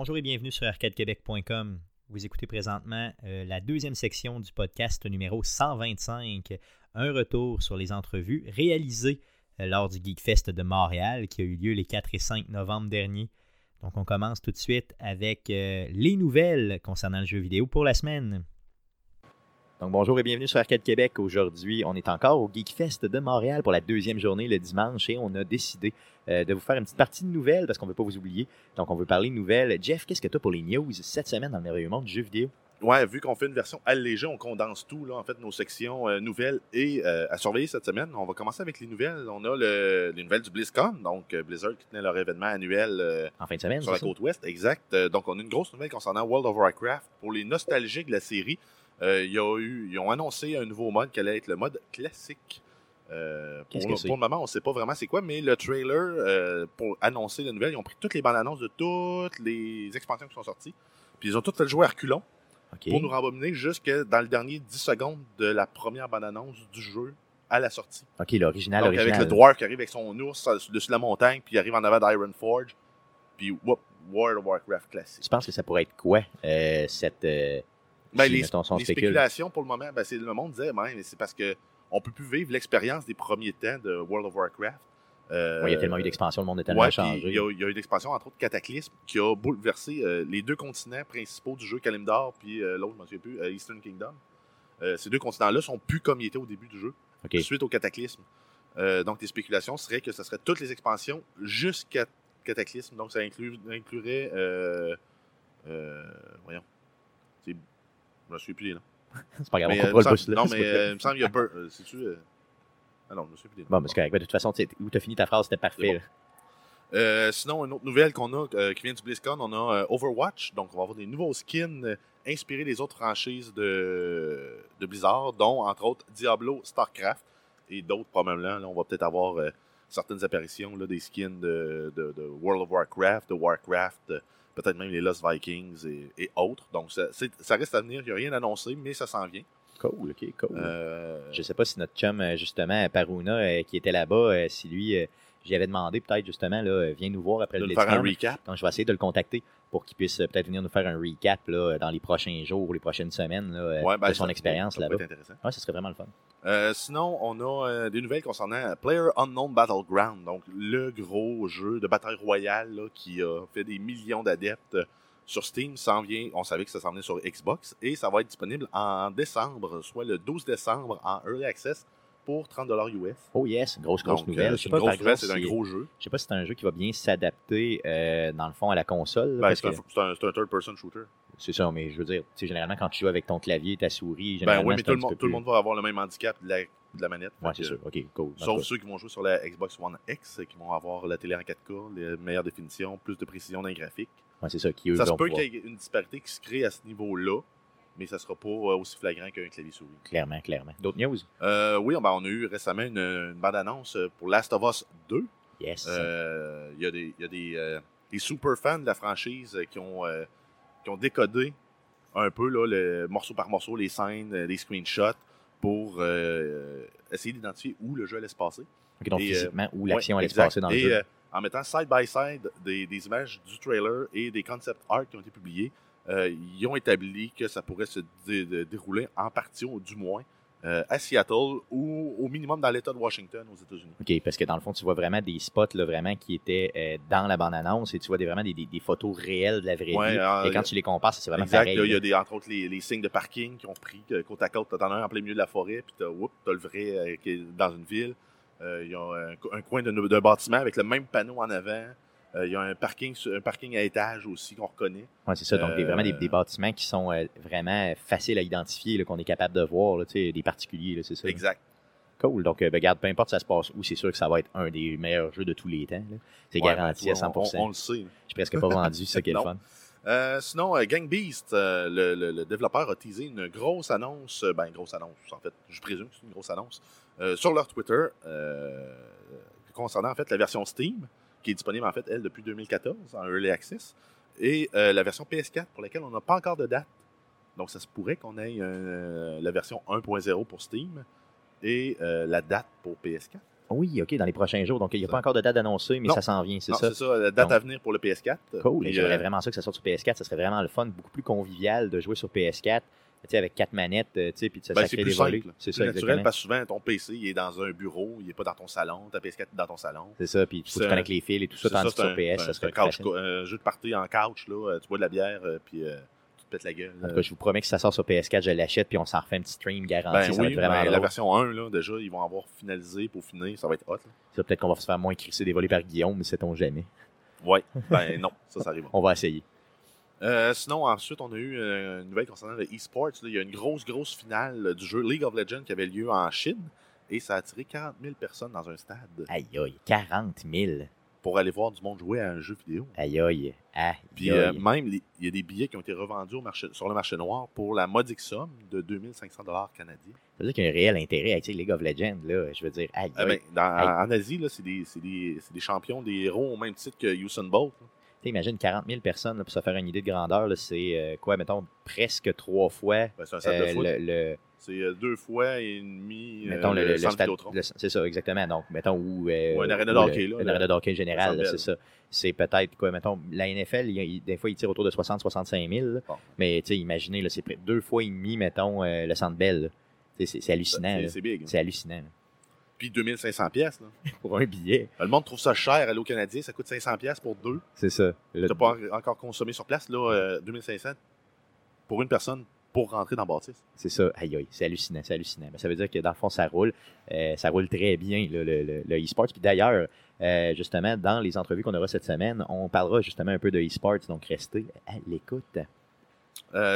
Bonjour et bienvenue sur arcadequebec.com. Vous écoutez présentement euh, la deuxième section du podcast numéro 125, un retour sur les entrevues réalisées euh, lors du Geekfest de Montréal qui a eu lieu les 4 et 5 novembre dernier. Donc on commence tout de suite avec euh, les nouvelles concernant le jeu vidéo pour la semaine. Donc bonjour et bienvenue sur Arcade Québec. Aujourd'hui, on est encore au Geekfest de Montréal pour la deuxième journée le dimanche et on a décidé euh, de vous faire une petite partie de nouvelles parce qu'on ne veut pas vous oublier. Donc on veut parler de nouvelles. Jeff, qu'est-ce que tu as pour les news cette semaine dans le merveilleux monde du jeu vidéo? Ouais, vu qu'on fait une version allégée, on condense tout, là, en fait, nos sections euh, nouvelles et euh, à surveiller cette semaine. On va commencer avec les nouvelles. On a le, les nouvelles du BlizzCon, donc Blizzard qui tenait leur événement annuel en fin de semaine, sur la côte ouest, exact. donc on a une grosse nouvelle concernant World of Warcraft. Pour les nostalgiques de la série, euh, y a eu, ils ont annoncé un nouveau mode qui allait être le mode classique. Euh, pour, le, pour, le moment, on ne sait pas vraiment c'est quoi, mais le trailer, euh, pour annoncer la nouvelle, ils ont pris toutes les bandes annonces de toutes les expansions qui sont sorties. Puis ils ont toutes fait le jouer à reculons pour nous rembobiner jusque dans le dernier 10 secondes de la première bande annonce du jeu à la sortie. Ok, l'original. Donc avec le dwarf qui arrive avec son ours dessus la montagne, puis il arrive en avant d'Iron Forge, puis whoop, World of Warcraft classique. Tu penses que ça pourrait être quoi, cette ben, les, spéculations pour le moment, ben, le monde disait, mais c'est parce que on peut plus vivre l'expérience des premiers temps de World of Warcraft. Euh, il y a tellement eu d'expansion, le monde est tellement changé. Il y, a, eu d'expansion, entre autres Cataclysme, qui a bouleversé euh, les deux continents principaux du jeu, Kalimdor, puis euh, l'autre, je ne me souviens plus, Eastern Kingdom. ces deux continents-là sont plus comme ils étaient au début du jeu, suite au Cataclysme. donc, les spéculations seraient que ce serait toutes les expansions jusqu'à Cataclysme. Donc, ça inclurait. voyons. Je me suis plus là. c'est pas grave, on comprend le bus là. Non, mais euh, il me semble qu'il y a. Euh, c'est-tu. Euh... Ah non, je me suis plus Bon, mais c'est correct. De toute façon, où tu as fini ta phrase, c'était parfait. Euh, sinon, une autre nouvelle qu'on a euh, qui vient du BlizzCon, on a Overwatch. Donc, on va avoir des nouveaux skins inspirés des autres franchises de, de Blizzard, dont, entre autres, Diablo, StarCraft et d'autres probablement. Là, on va peut-être avoir certaines apparitions, là, des skins de, de, de, World of Warcraft, de Warcraft, peut-être même les Lost Vikings et, autres. Donc, ça, ça, reste à venir. Il n'y a rien annoncé, mais ça s'en vient. Cool, ok, cool. Euh... Je sais pas si notre chum, euh, justement, Paruna, euh, qui était là-bas, euh, si lui, j'y avais demandé peut-être, justement, là, viens nous voir après de le faire un recap. Donc, je vais essayer de le contacter pour qu'il puisse peut-être venir nous faire un recap là, dans les prochains jours ou les prochaines semaines là, ben, de son expérience là-bas. Ouais, ça serait vraiment le fun. sinon, on a des nouvelles concernant Player Unknown Battleground, donc le gros jeu de bataille royale là, qui a fait des millions d'adeptes sur Steam, vient, on savait que ça s'en venait sur Xbox et ça va être disponible en décembre, soit le 12 décembre en Early Access pour 30$ US. Oh yes, grosse, grosse nouvelle. C'est une grosse nouvelle, c'est un gros jeu. Je sais pas si c'est un jeu qui va bien s'adapter, euh, dans le fond, à la console. Ben, c'est, un, third-person shooter. C'est ça, mais je veux dire, généralement, quand tu joues avec ton clavier, ta souris, Ben oui, mais tout le, monde, tout le monde va avoir le même handicap de la, de la manette. Ouais, c'est sûr. OK, cool. Sauf ceux qui vont jouer sur la Xbox One X, qui vont avoir la télé en 4K, les meilleures définitions, plus de précision dans les graphiques. Ouais, c'est ça. Qui, ça se peut qu'il y ait une disparité qui se crée à ce niveau-là, mais ça ne sera pas euh, aussi flagrant qu'un clavier souris. Clairement, clairement. D'autres news? Euh, oui, ben, on a eu récemment une, bande-annonce pour Last of Us 2. Yes. Euh, il y a, des, y a des, des, super fans de la franchise qui ont, qui ont décodé un peu là, le, morceau par morceau les scènes, les screenshots pour essayer d'identifier où le jeu allait se passer. donc physiquement, où l'action allait se passer dans le jeu en mettant side by side des, images du trailer et des concept art qui ont été publiés, euh, ils ont établi que ça pourrait se dérouler en partie, ou du moins, euh, à Seattle ou au minimum dans l'État de Washington aux États-Unis. OK, parce que dans le fond, tu vois vraiment des spots là, vraiment qui étaient euh, dans la bande-annonce et tu vois des, vraiment des, photos réelles de la vraie vie. et quand tu les compares, c'est vraiment exact, il y a des, entre autres les, signes de parking qui ont pris côte à côte. Tu as un en plein milieu de la forêt, puis tu as, le vrai qui est dans une ville. Euh, il y a un, coin d'un bâtiment avec le même panneau en avant. Euh, il y a un parking, un parking à étage aussi qu'on reconnaît. Oui, c'est ça. Donc, euh, vraiment des, bâtiments qui sont vraiment faciles à identifier, qu'on est capable de voir, là, des particuliers, c'est ça. Exact. Cool. Donc, ben, regarde, peu importe ça se passe où, c'est sûr que ça va être un des meilleurs jeux de tous les temps. C'est garanti à 100%. On, le sait. Je suis presque pas vendu, c'est le fun. sinon, Gang Beast, le, développeur a teasé une grosse annonce, ben une grosse annonce, en fait, je présume que c'est une grosse annonce, euh, sur leur Twitter euh, concernant en fait la version Steam, qui est disponible en fait, elle, depuis 2014 en Early Access, et euh, la version PS4 pour laquelle on n'a pas encore de date. Donc ça se pourrait qu'on ait la version 1.0 pour Steam et la date pour PS4. Oui, OK, dans les prochains jours. Donc, il n'y a pas encore de date annoncée, mais ça s'en vient, c'est ça? c'est ça, la date à venir pour le PS4. Cool, j'aimerais vraiment ça que ça sorte sur PS4. Ça serait vraiment le fun, beaucoup plus convivial de jouer sur PS4 sais, avec quatre manettes, tu sais, puis ça, ben, ça crée des volets. C'est ça, naturel parce que souvent, ton PC, il est dans un bureau, il n'est pas dans ton salon, ta PS4 est dans ton salon. C'est ça, puis tu connectes les fils et tout ça, tandis que sur PS, ça serait un jeu de party en couch, là, tu bois de la bière, euh, puis euh, tu te pètes la gueule. En tout cas, je vous promets que si ça sort sur PS4, je l'achète, puis on s'en refait un petit stream garanti. Ben, ça oui, vraiment ben, la version 1, là, déjà, ils vont avoir finalisé pour finir, ça va être hot. Ça, peut-être qu'on va se faire moins crisser des volets par Guillaume, mais sait-on jamais. Ouais, ben non, ça, ça arrive. on va essayer. Euh, sinon, ensuite, on a eu euh, une nouvelle concernant le e-sports. Il y a une grosse, grosse finale du jeu League of Legends qui avait lieu en Chine et ça a attiré 40 000 personnes dans un stade. Aïe, aïe, 40 000. Pour aller voir du monde jouer à un jeu vidéo. Aïe, aïe, aïe. Puis euh, même, il y a des billets qui ont été revendus au marché, sur le marché noir pour la modique somme de 2500 canadiens. Ça veut dire qu'il y a un réel intérêt avec League of Legends. Là. Je veux dire, aïe, ah ben, En Asie, c'est des, des, des, champions, des héros au même titre que Usain Bolt imagine 40 000 personnes, pour se faire une idée de grandeur, c'est euh, quoi, mettons, presque trois fois ben, euh, le, c'est euh, deux fois et demi mettons, le, le, C'est ça, exactement. Donc, mettons, où... Ou un arène de hockey, là. Un général, c'est ça. C'est peut-être, quoi, mettons, la NFL, des fois, il tire autour de 60-65 000. Mais, tu sais, imaginez, c'est deux fois et demi, mettons, le Centre Bell. C'est hallucinant. C'est big. C'est hallucinant puis 2500 pièces pour un billet. Le monde trouve ça cher à l'eau canadien, ça coûte 500 pièces pour deux. C'est ça. Tu n'as pas encore consommé sur place là 2500 euh, pour une personne pour rentrer dans Baptiste. C'est ça. Aïe aïe, c'est hallucinant, c'est hallucinant. Mais ça veut dire que dans le fond ça roule, euh, ça roule très bien le, e-sport. Puis d'ailleurs, euh, justement dans les entrevues qu'on aura cette semaine, on parlera justement un peu de e-sport, donc restez à l'écoute.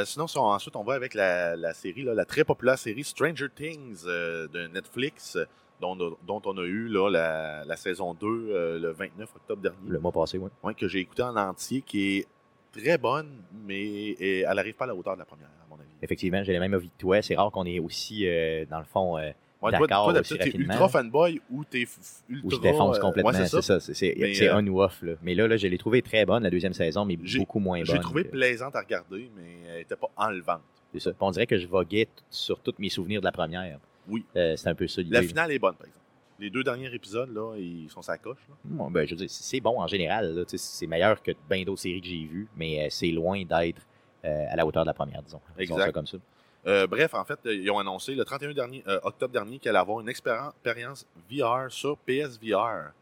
sinon, ensuite, on va avec la, série, la très populaire série Stranger Things de Netflix dont, on a eu là, la, saison 2 euh, le 29 octobre dernier. Le mois passé, oui. Ouais, que j'ai écouté en entier, qui est très bonne, mais elle n'arrive pas à la hauteur de la première, à mon avis. Effectivement, j'ai la même avis que toi. C'est rare qu'on ait aussi, euh, dans le fond, euh, d'accord toi, aussi rapidement. ultra fanboy ou t'es ultra... Ou je défonce complètement, c'est ça. C'est on ou off. Là. Mais là, là je l'ai trouvé très bonne, la deuxième saison, mais beaucoup moins bonne. J'ai trouvé plaisante à regarder, mais elle n'était pas enlevante. C'est ça. On dirait que je voguais sur tous mes souvenirs de la première. Oui. Euh, c'est un peu ça. La finale est bonne, par exemple. Les deux derniers épisodes, là, ils sont sa coche. ben, je veux dire, c'est bon en général. C'est meilleur que bien d'autres séries que j'ai vues, mais euh, c'est loin d'être euh, à la hauteur de la première, disons. Exact. comme ça. bref, en fait, ils ont annoncé le 31 dernier, octobre dernier qu'elle allait avoir une expérience VR sur PSVR.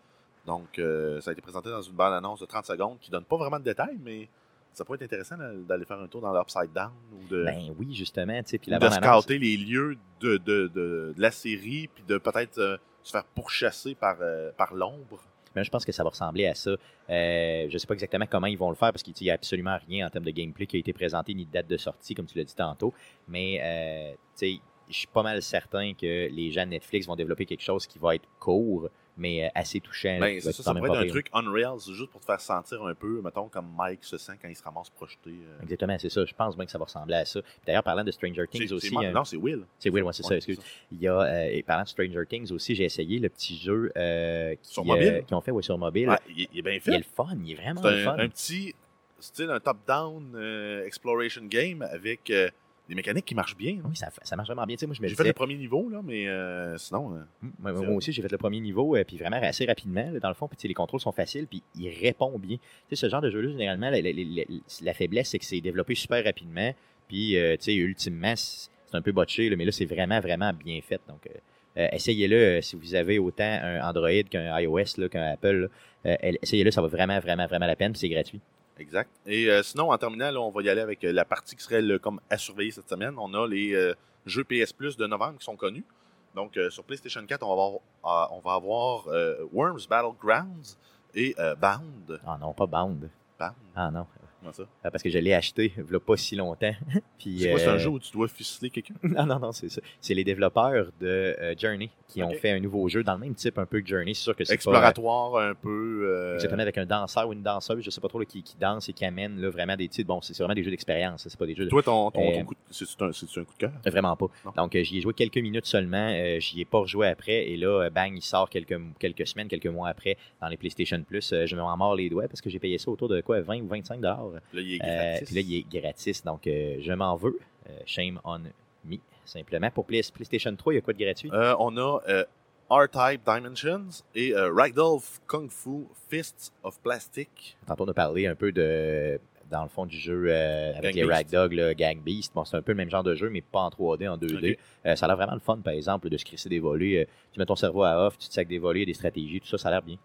Donc, ça a été présenté dans une bande-annonce de 30 secondes qui donne pas vraiment de détails, mais ça pourrait être intéressant d'aller faire un tour dans l'Upside Down ou de. Ben oui, justement. Puis la de scouter les lieux de, de, de, la série, puis de peut-être euh, se faire pourchasser par, euh, par l'ombre. Ben, je pense que ça va ressembler à ça. Euh, je ne sais pas exactement comment ils vont le faire parce qu'il n'y a absolument rien en termes de gameplay qui a été présenté ni de date de sortie, comme tu l'as dit tantôt. Mais je suis pas mal certain que les gens de Netflix vont développer quelque chose qui va être court, mais euh, assez touchant. Ben, ça, ça pourrait être un truc Unreal, juste pour te faire sentir un peu, mettons, comme Mike se sent quand il se ramasse projeté. Euh. Exactement, c'est ça. Je pense bien que ça va ressembler à ça. D'ailleurs, parlant de Stranger Things aussi. non, c'est Will. C'est Will, moi, c'est ça, excuse. Il y a, euh, parlant de Stranger Things aussi, j'ai essayé le petit jeu qui, sur mobile? qui ont fait ouais, sur mobile. Ah, il, est bien fait. Il est le fun, il est vraiment le fun. Un petit style, un top-down exploration game avec des mécaniques qui marchent bien. Oui, ça, ça, marche vraiment bien. moi, j'ai fait le premier niveau, là, mais euh, sinon. Euh, moi, aussi, j'ai fait le premier niveau, euh, puis vraiment assez rapidement, dans le fond. Puis les contrôles sont faciles, puis il répond bien. Tu sais, ce genre de jeu-là, généralement, la, faiblesse, c'est que c'est développé super rapidement, puis, tu sais, ultimement, c'est un peu botché, mais là, c'est vraiment, vraiment bien fait. Donc, essayez-le si vous avez autant un Android qu'un iOS, qu'un Apple. essayez-le, ça va vraiment, vraiment, vraiment la peine, puis c'est gratuit. Exact. Et euh, sinon, en terminale, on va y aller avec euh, la partie qui serait comme à surveiller cette semaine. On a les euh, jeux PS Plus de novembre qui sont connus. Donc, sur PlayStation 4, on va avoir, on va avoir Worms Battlegrounds et Bound. Ah non, pas Bound. Bound. Ah non. Ah, parce que je l'ai acheté il n'y a pas si longtemps. c'est quoi, c'est un jeu où tu dois ficeler quelqu'un? non, non, non, c'est ça. C'est les développeurs de Journey qui ont fait un nouveau jeu dans le même type un peu que Journey. C'est sûr que c'est Exploratoire un peu. Euh... Exactement, avec un danseur ou une danseuse, je sais pas trop, qui, qui, danse et qui amène là, vraiment des titres. Bon, c'est vraiment des jeux d'expérience, c'est pas des jeux de... Toi, ton, ton, euh, coup, c'est un, un, coup de cœur? Vraiment pas. Donc, euh, j'y ai joué quelques minutes seulement. Euh, j'y ai pas rejoué après. Et là, bang, il sort quelques, quelques semaines, quelques mois après dans les PlayStation Plus. je me mords les doigts parce que j'ai payé ça autour de quoi, 20 ou 25 dollars? Là, il est gratis. puis là, il est gratis. Donc, je m'en veux. shame on me, simplement. Pour PlayStation 3, il y a quoi de gratuit? on a R-Type Dimensions et Ragdoll Kung Fu Fists of Plastic. Tantôt, on a parlé un peu de dans le fond du jeu euh, avec les Ragdogs, le Gang Beast. Bon, c'est un peu le même genre de jeu, mais pas en 3D, en 2D. Euh, ça a l'air vraiment le fun, par exemple, de se crisser des volets. Euh, tu mets ton cerveau à off, tu te sacs des volets, des stratégies, tout ça, ça a l'air bien.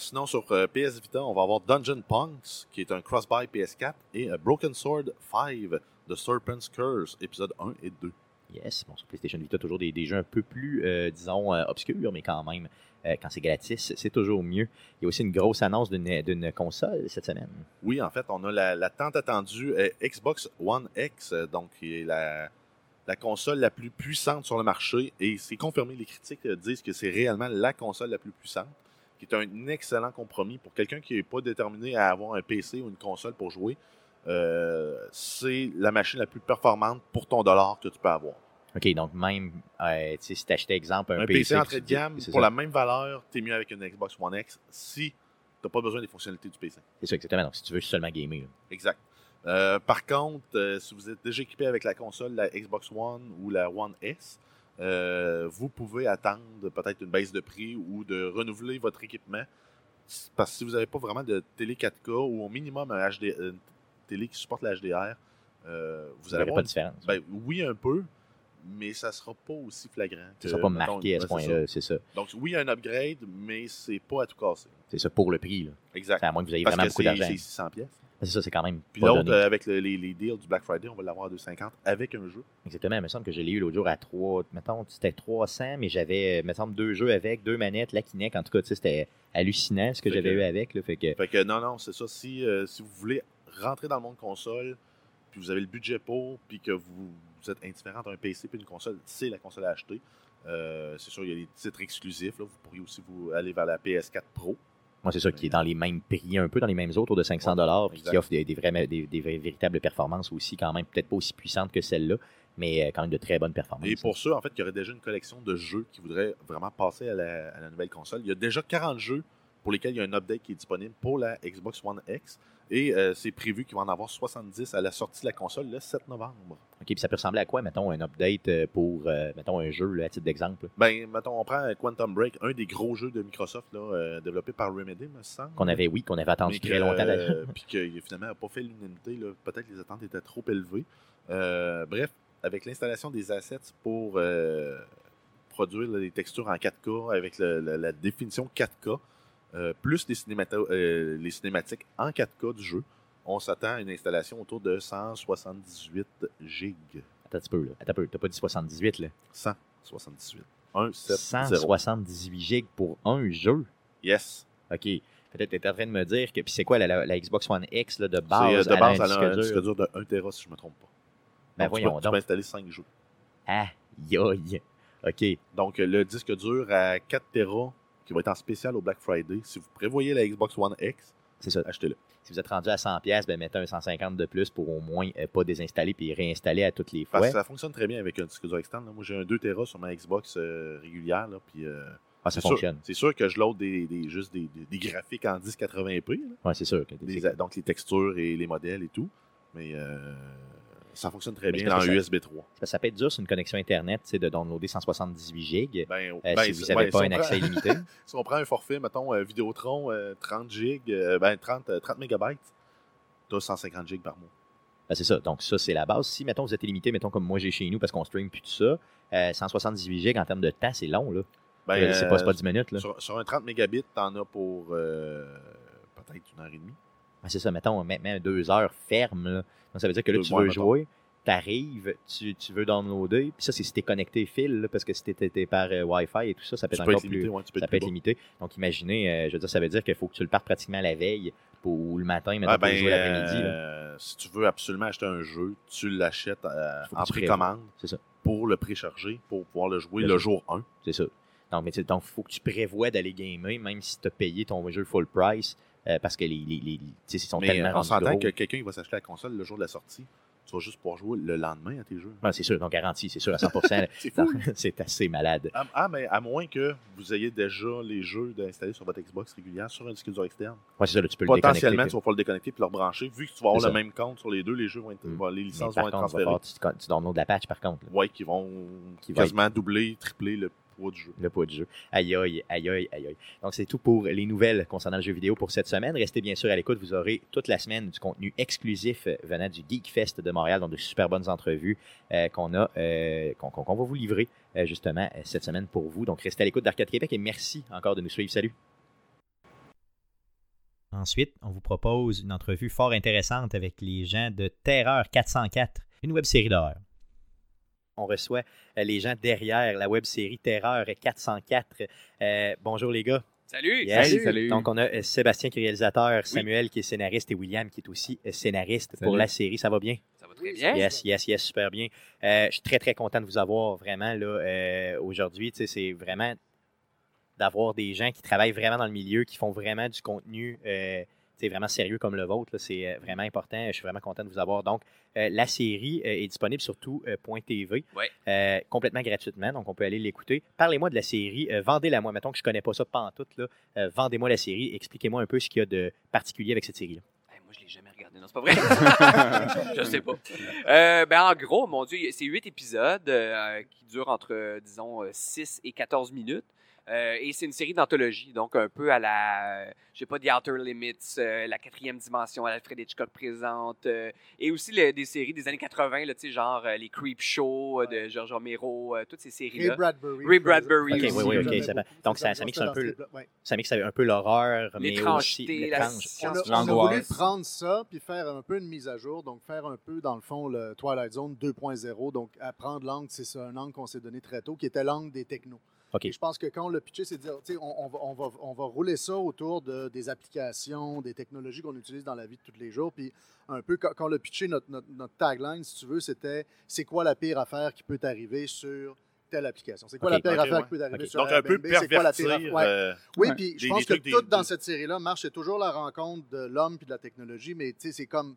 Sinon, sur PS Vita, on va avoir Dungeon Punks, qui est un cross-buy PS4, et Broken Sword 5, The Serpent's Curse, épisode 1 et 2. Yes, bon, sur PlayStation Vita, toujours des, des jeux un peu plus, disons, obscurs, mais quand même euh, quand c'est gratis, c'est toujours mieux. Il y a aussi une grosse annonce d'une console cette semaine. Oui, en fait, on a la, tant attendue euh, Xbox One X, euh, donc qui est la, console la plus puissante sur le marché. Et c'est confirmé, les critiques disent que c'est réellement la console la plus puissante, qui est un excellent compromis pour quelqu'un qui n'est pas déterminé à avoir un PC ou une console pour jouer. c'est la machine la plus performante pour ton dollar que tu peux avoir. OK, donc même euh, si tu achetais exemple un, un PC, entrée de gamme, pour la même valeur, tu es mieux avec une Xbox One X si tu n'as pas besoin des fonctionnalités du PC. C'est ça, exactement. Donc si tu veux seulement gamer. Exact. Euh, par contre, euh, si vous êtes déjà équipé avec la console, la Xbox One ou la One S, vous pouvez attendre peut-être une baisse de prix ou de renouveler votre équipement. Parce que si vous n'avez pas vraiment de télé 4K ou au minimum un HD, une télé qui supporte la HDR, vous n'avez pas de différence. Ben, oui, un peu, mais ça ne sera pas aussi flagrant. Ça ne sera pas marqué à ce point-là, c'est ça. Donc, oui, il y a un upgrade, mais c'est pas à tout casser. C'est ça pour le prix. Là. Exact. à moins que vous ayez vraiment beaucoup d'argent. C'est 600 pièces. C'est ça, c'est quand même. Puis l'autre, euh, avec les, les, deals du Black Friday, on va l'avoir à 250 avec un jeu. Exactement. Il me semble que je l'ai eu l'autre jour à 3. Mettons, c'était 300, mais j'avais, me semble, deux jeux avec, deux manettes, la Kinect. En tout cas, c'était hallucinant ce que j'avais eu avec. Là, fait, que... fait que non, non, c'est ça. Si, euh, si vous voulez rentrer dans le monde console, puis vous avez le budget pour, puis que vous vous êtes indifférent entre un PC et une console, c'est la console à acheter. Euh, c'est sûr, il y a des titres exclusifs. Vous pourriez aussi vous aller vers la PS4 Pro. Moi, c'est ça, qui est dans les mêmes prix, un peu dans les mêmes autres, autour de 500 dollars, puis qui offre des, des, des, véritables performances aussi, quand même, peut-être pas aussi puissantes que celle-là, mais euh, quand même de très bonnes performances. Et pour ceux, en fait, qui auraient déjà une collection de jeux qui voudraient vraiment passer à la, à la nouvelle console, il y a déjà 40 jeux pour lesquels il y a un update qui est disponible pour la Xbox One X. Et euh, c'est prévu qu'il va en avoir 70 à la sortie de la console le 7 novembre. OK, puis ça peut ressembler à quoi, mettons, un update euh, pour, euh, mettons, un jeu, à titre d'exemple? Ben, mettons, on prend Quantum Break, un des gros jeux de Microsoft, là, développé par Remedy, me semble. Qu'on avait, oui, qu'on avait attendu très longtemps. puis qu'il finalement n'a pas fait l'unanimité. Peut-être que les attentes étaient trop élevées. bref, avec l'installation des assets pour produire les textures en 4K, avec la définition 4K, euh, plus euh, les, cinématiques en 4K du jeu, on s'attend à une installation autour de 178 gigs. Attends un petit peu, là. Attends un peu. T'as pas dit 78, là? 178. 1, 7, 178 gigs pour un jeu? Yes. OK. Peut-être que tu es en train de me dire que. Puis c'est quoi la, Xbox One X là, de base? Euh, de base, elle a un disque dur? de 1 Tera, si je ne me trompe pas. Ben voyons tu peux, donc. installer 5 jeux. Ah, yoï. OK. Donc, le disque dur à 4 Tera qui va être en spécial au Black Friday. Si vous prévoyez la Xbox One X, c'est ça. Achetez-le. Si vous êtes rendu à 100$, ben mettez un 150 de plus pour au moins euh, pas désinstaller puis réinstaller à toutes les fois. ça fonctionne très bien avec un disque dur externe. Moi, j'ai un 2 Tera sur ma Xbox euh, régulière. Là, puis, euh, ah, ça fonctionne. C'est sûr que je load des, juste des, graphiques en 1080p. Oui, c'est sûr. donc les textures et les modèles et tout. Mais ça fonctionne très bien en USB 3. Ça, peut être dur sur une connexion Internet de downloader 178 gigs ben, euh, ben, si vous n'avez pas un accès illimité. si on prend un forfait, mettons euh, Vidéotron, 30 euh, gigs, ben, 30, 30 mégabytes, tu as 150 gigs par mois. Ben, c'est ça. Donc, ça, c'est la base. Si, mettons, vous êtes illimité, mettons, comme moi, j'ai chez nous, parce qu'on stream plus tout ça, 178 gigs en termes de temps, c'est long, là. Ben, c'est pas, pas, 10 minutes, là. Sur, un 30 mégabits, tu en as pour peut-être une heure et demie. Ben, c'est ça, mettons, même deux heures fermes, là. Donc, ça veut dire que là, tu veux jouer, tu arrives, tu, tu, veux downloader, puis ça, c'est si tu es connecté fil, parce que si tu es, par euh, Wi-Fi et tout ça, ça peut être encore plus. ça peut être limité. Donc, imaginez, euh, je veux dire, ça veut dire qu'il faut que tu le partes pratiquement la veille ou le matin, mais ah, ben, jouer l'après-midi. Euh, si tu veux absolument acheter un jeu, tu l'achètes en précommande pour le précharger, pour pouvoir le jouer le jour 1. C'est ça. Donc, il faut que tu prévois d'aller gamer, même si tu as payé ton jeu full price. Parce que les, les, les sont mais tellement on s'entend que quelqu'un va s'acheter la console le jour de la sortie tu vas juste pouvoir jouer le lendemain à tes jeux. c'est sûr, donc garantie, c'est sûr à 100%. c'est assez malade. Ah, ah, mais à moins que vous ayez déjà les jeux installés sur votre Xbox régulière sur un disque dur externe. Oui, c'est ça, tu peux le Potentiellement, tu vas pouvoir le déconnecter puis le rebrancher. Vu que tu vas avoir le même compte sur les deux, les jeux vont être, mm. les licences vont être transférées. Tu, tu, tu de la patch par contre. Oui, qui vont quasiment doubler, tripler le poids du jeu. Le poids du jeu. Aïe, aïe, aïe, aïe, aïe. Donc, c'est tout pour les nouvelles concernant le jeu vidéo pour cette semaine. Restez bien sûr à l'écoute. Vous aurez toute la semaine du contenu exclusif euh, venant du Geek Fest de Montréal, donc de super bonnes entrevues euh, qu'on a, qu'on va vous livrer justement cette semaine pour vous. Donc, restez à l'écoute d'Arcade Québec et merci encore de nous suivre. Salut. Ensuite, on vous propose une entrevue fort intéressante avec les gens de Terreur 404, une web série d'horreur. On reçoit euh, les gens derrière la web série Terreur 404. Euh, bonjour les gars. Salut. salut, Donc on a euh, Sébastien qui est réalisateur, Samuel qui est scénariste et William qui est aussi scénariste pour la série. Ça va bien? Ça va très bien. Yes, yes, yes, super bien. je suis très, très content de vous avoir vraiment là aujourd'hui. C'est vraiment d'avoir des gens qui travaillent vraiment dans le milieu, qui font vraiment du contenu euh, vraiment sérieux comme le vôtre. C'est euh, vraiment important. Je suis vraiment content de vous avoir. Donc, euh, la série euh, est disponible sur tout.tv complètement gratuitement. Donc, on peut aller l'écouter. Parlez-moi de la série. Vendez-la moi. Mettons que je ne connais pas ça pas en tout. Vendez-moi la série. Expliquez-moi un peu ce qu'il y a de particulier avec cette série-là. moi, je ne l'ai jamais regardé. Non, c'est pas vrai. je sais pas. ben, en gros, mon Dieu, c'est huit épisodes qui durent entre, disons, 6 et 14 minutes. Euh, et c'est une série d'anthologie, donc un peu à la, je sais pas, The Outer Limits, euh, la quatrième dimension, Alfred Hitchcock présente, euh, et aussi des séries des années 80, là, genre les Creep Show de George Romero, toutes ces séries-là. Ray Bradbury. Ray Bradbury. oui, oui, ok. Ça, donc ça, ça mixe un peu, ça mixe un peu l'horreur, mais aussi l'étrange. On, a, on a voulu prendre ça puis faire un peu une mise à jour, donc faire un peu dans le fond le Twilight Zone 2.0, donc apprendre l'angle, c'est un angle qu'on s'est donné très tôt, qui était l'angle des technos. Je pense que quand on l'a pitché, c'est de dire, on, on, va, on, va, rouler ça autour de, des applications, des technologies qu'on utilise dans la vie de tous les jours. Puis un peu, quand, on l'a pitché, notre, notre, tagline, si tu veux, c'était c'est quoi la pire affaire qui peut t'arriver sur telle application? C'est quoi la pire affaire qui peut t'arriver sur Donc, un peu pervertir euh, Oui, puis je pense que tout dans cette série-là marche. C'est toujours la rencontre de l'homme puis de la technologie, mais c'est comme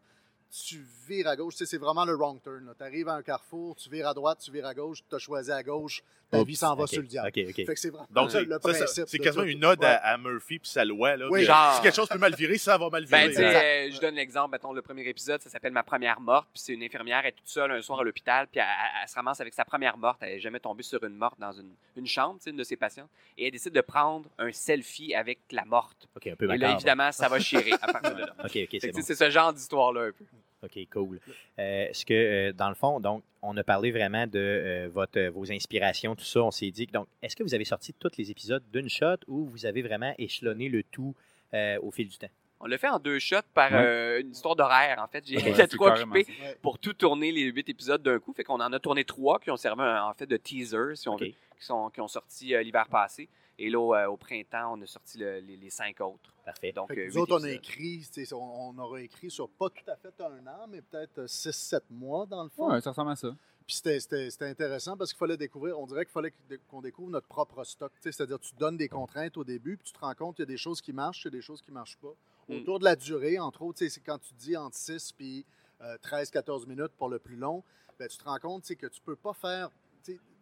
tu vires à gauche. Tu sais, c'est vraiment le wrong turn. Tu arrives à un carrefour, tu vires à droite, tu vires à gauche, tu as choisi à gauche, ta vie s'en va sur le diable. Fait que c'est vraiment Donc, le principe. C'est quasiment une ode à, Murphy et sa loi. Là, oui, genre... Si quelque chose peut mal virer, ça va mal ben, virer. Ben, je donne l'exemple. Mettons, le premier épisode, ça s'appelle Ma première morte. Puis c'est une infirmière, elle est toute seule un soir à l'hôpital, puis elle, se ramasse avec sa première morte. Elle n'est jamais tombée sur une morte dans une, une chambre, une de ses patientes. Et elle décide de prendre un selfie avec la morte. un peu et là, évidemment, ça va chier à partir de là. c'est ce genre d'histoire-là un peu. OK, cool. Euh, est-ce que, euh, dans le fond, donc, on a parlé vraiment de euh, votre, vos inspirations, tout ça. On s'est dit, donc, est-ce que vous avez sorti tous les épisodes d'une shot ou vous avez vraiment échelonné le tout au fil du temps? On l'a fait en deux shots par une histoire d'horaire, en fait. J'ai été trop occupé pour tout tourner les huit épisodes d'un coup. Fait qu'on en a tourné trois qui ont servi en fait de teaser, si on veut, qui, sont, qui ont sorti l'hiver passé. Et là, au, euh, printemps, on a sorti les, cinq autres. Parfait. Donc, euh, nous autres, on a écrit, on, on aurait écrit sur pas tout à fait un an, mais peut-être 6-7 mois dans le fond. Oui, ça ressemble à ça. Puis c'était intéressant parce qu'il fallait découvrir, on dirait qu'il fallait qu'on découvre notre propre stock. C'est-à-dire, tu donnes des contraintes au début, puis tu te rends compte qu'il y a des choses qui marchent, il y a des choses qui ne marchent pas. Mm. Autour de la durée, entre autres, c'est quand tu dis entre 6 et 13-14 minutes pour le plus long, ben, tu te rends compte que tu ne peux pas faire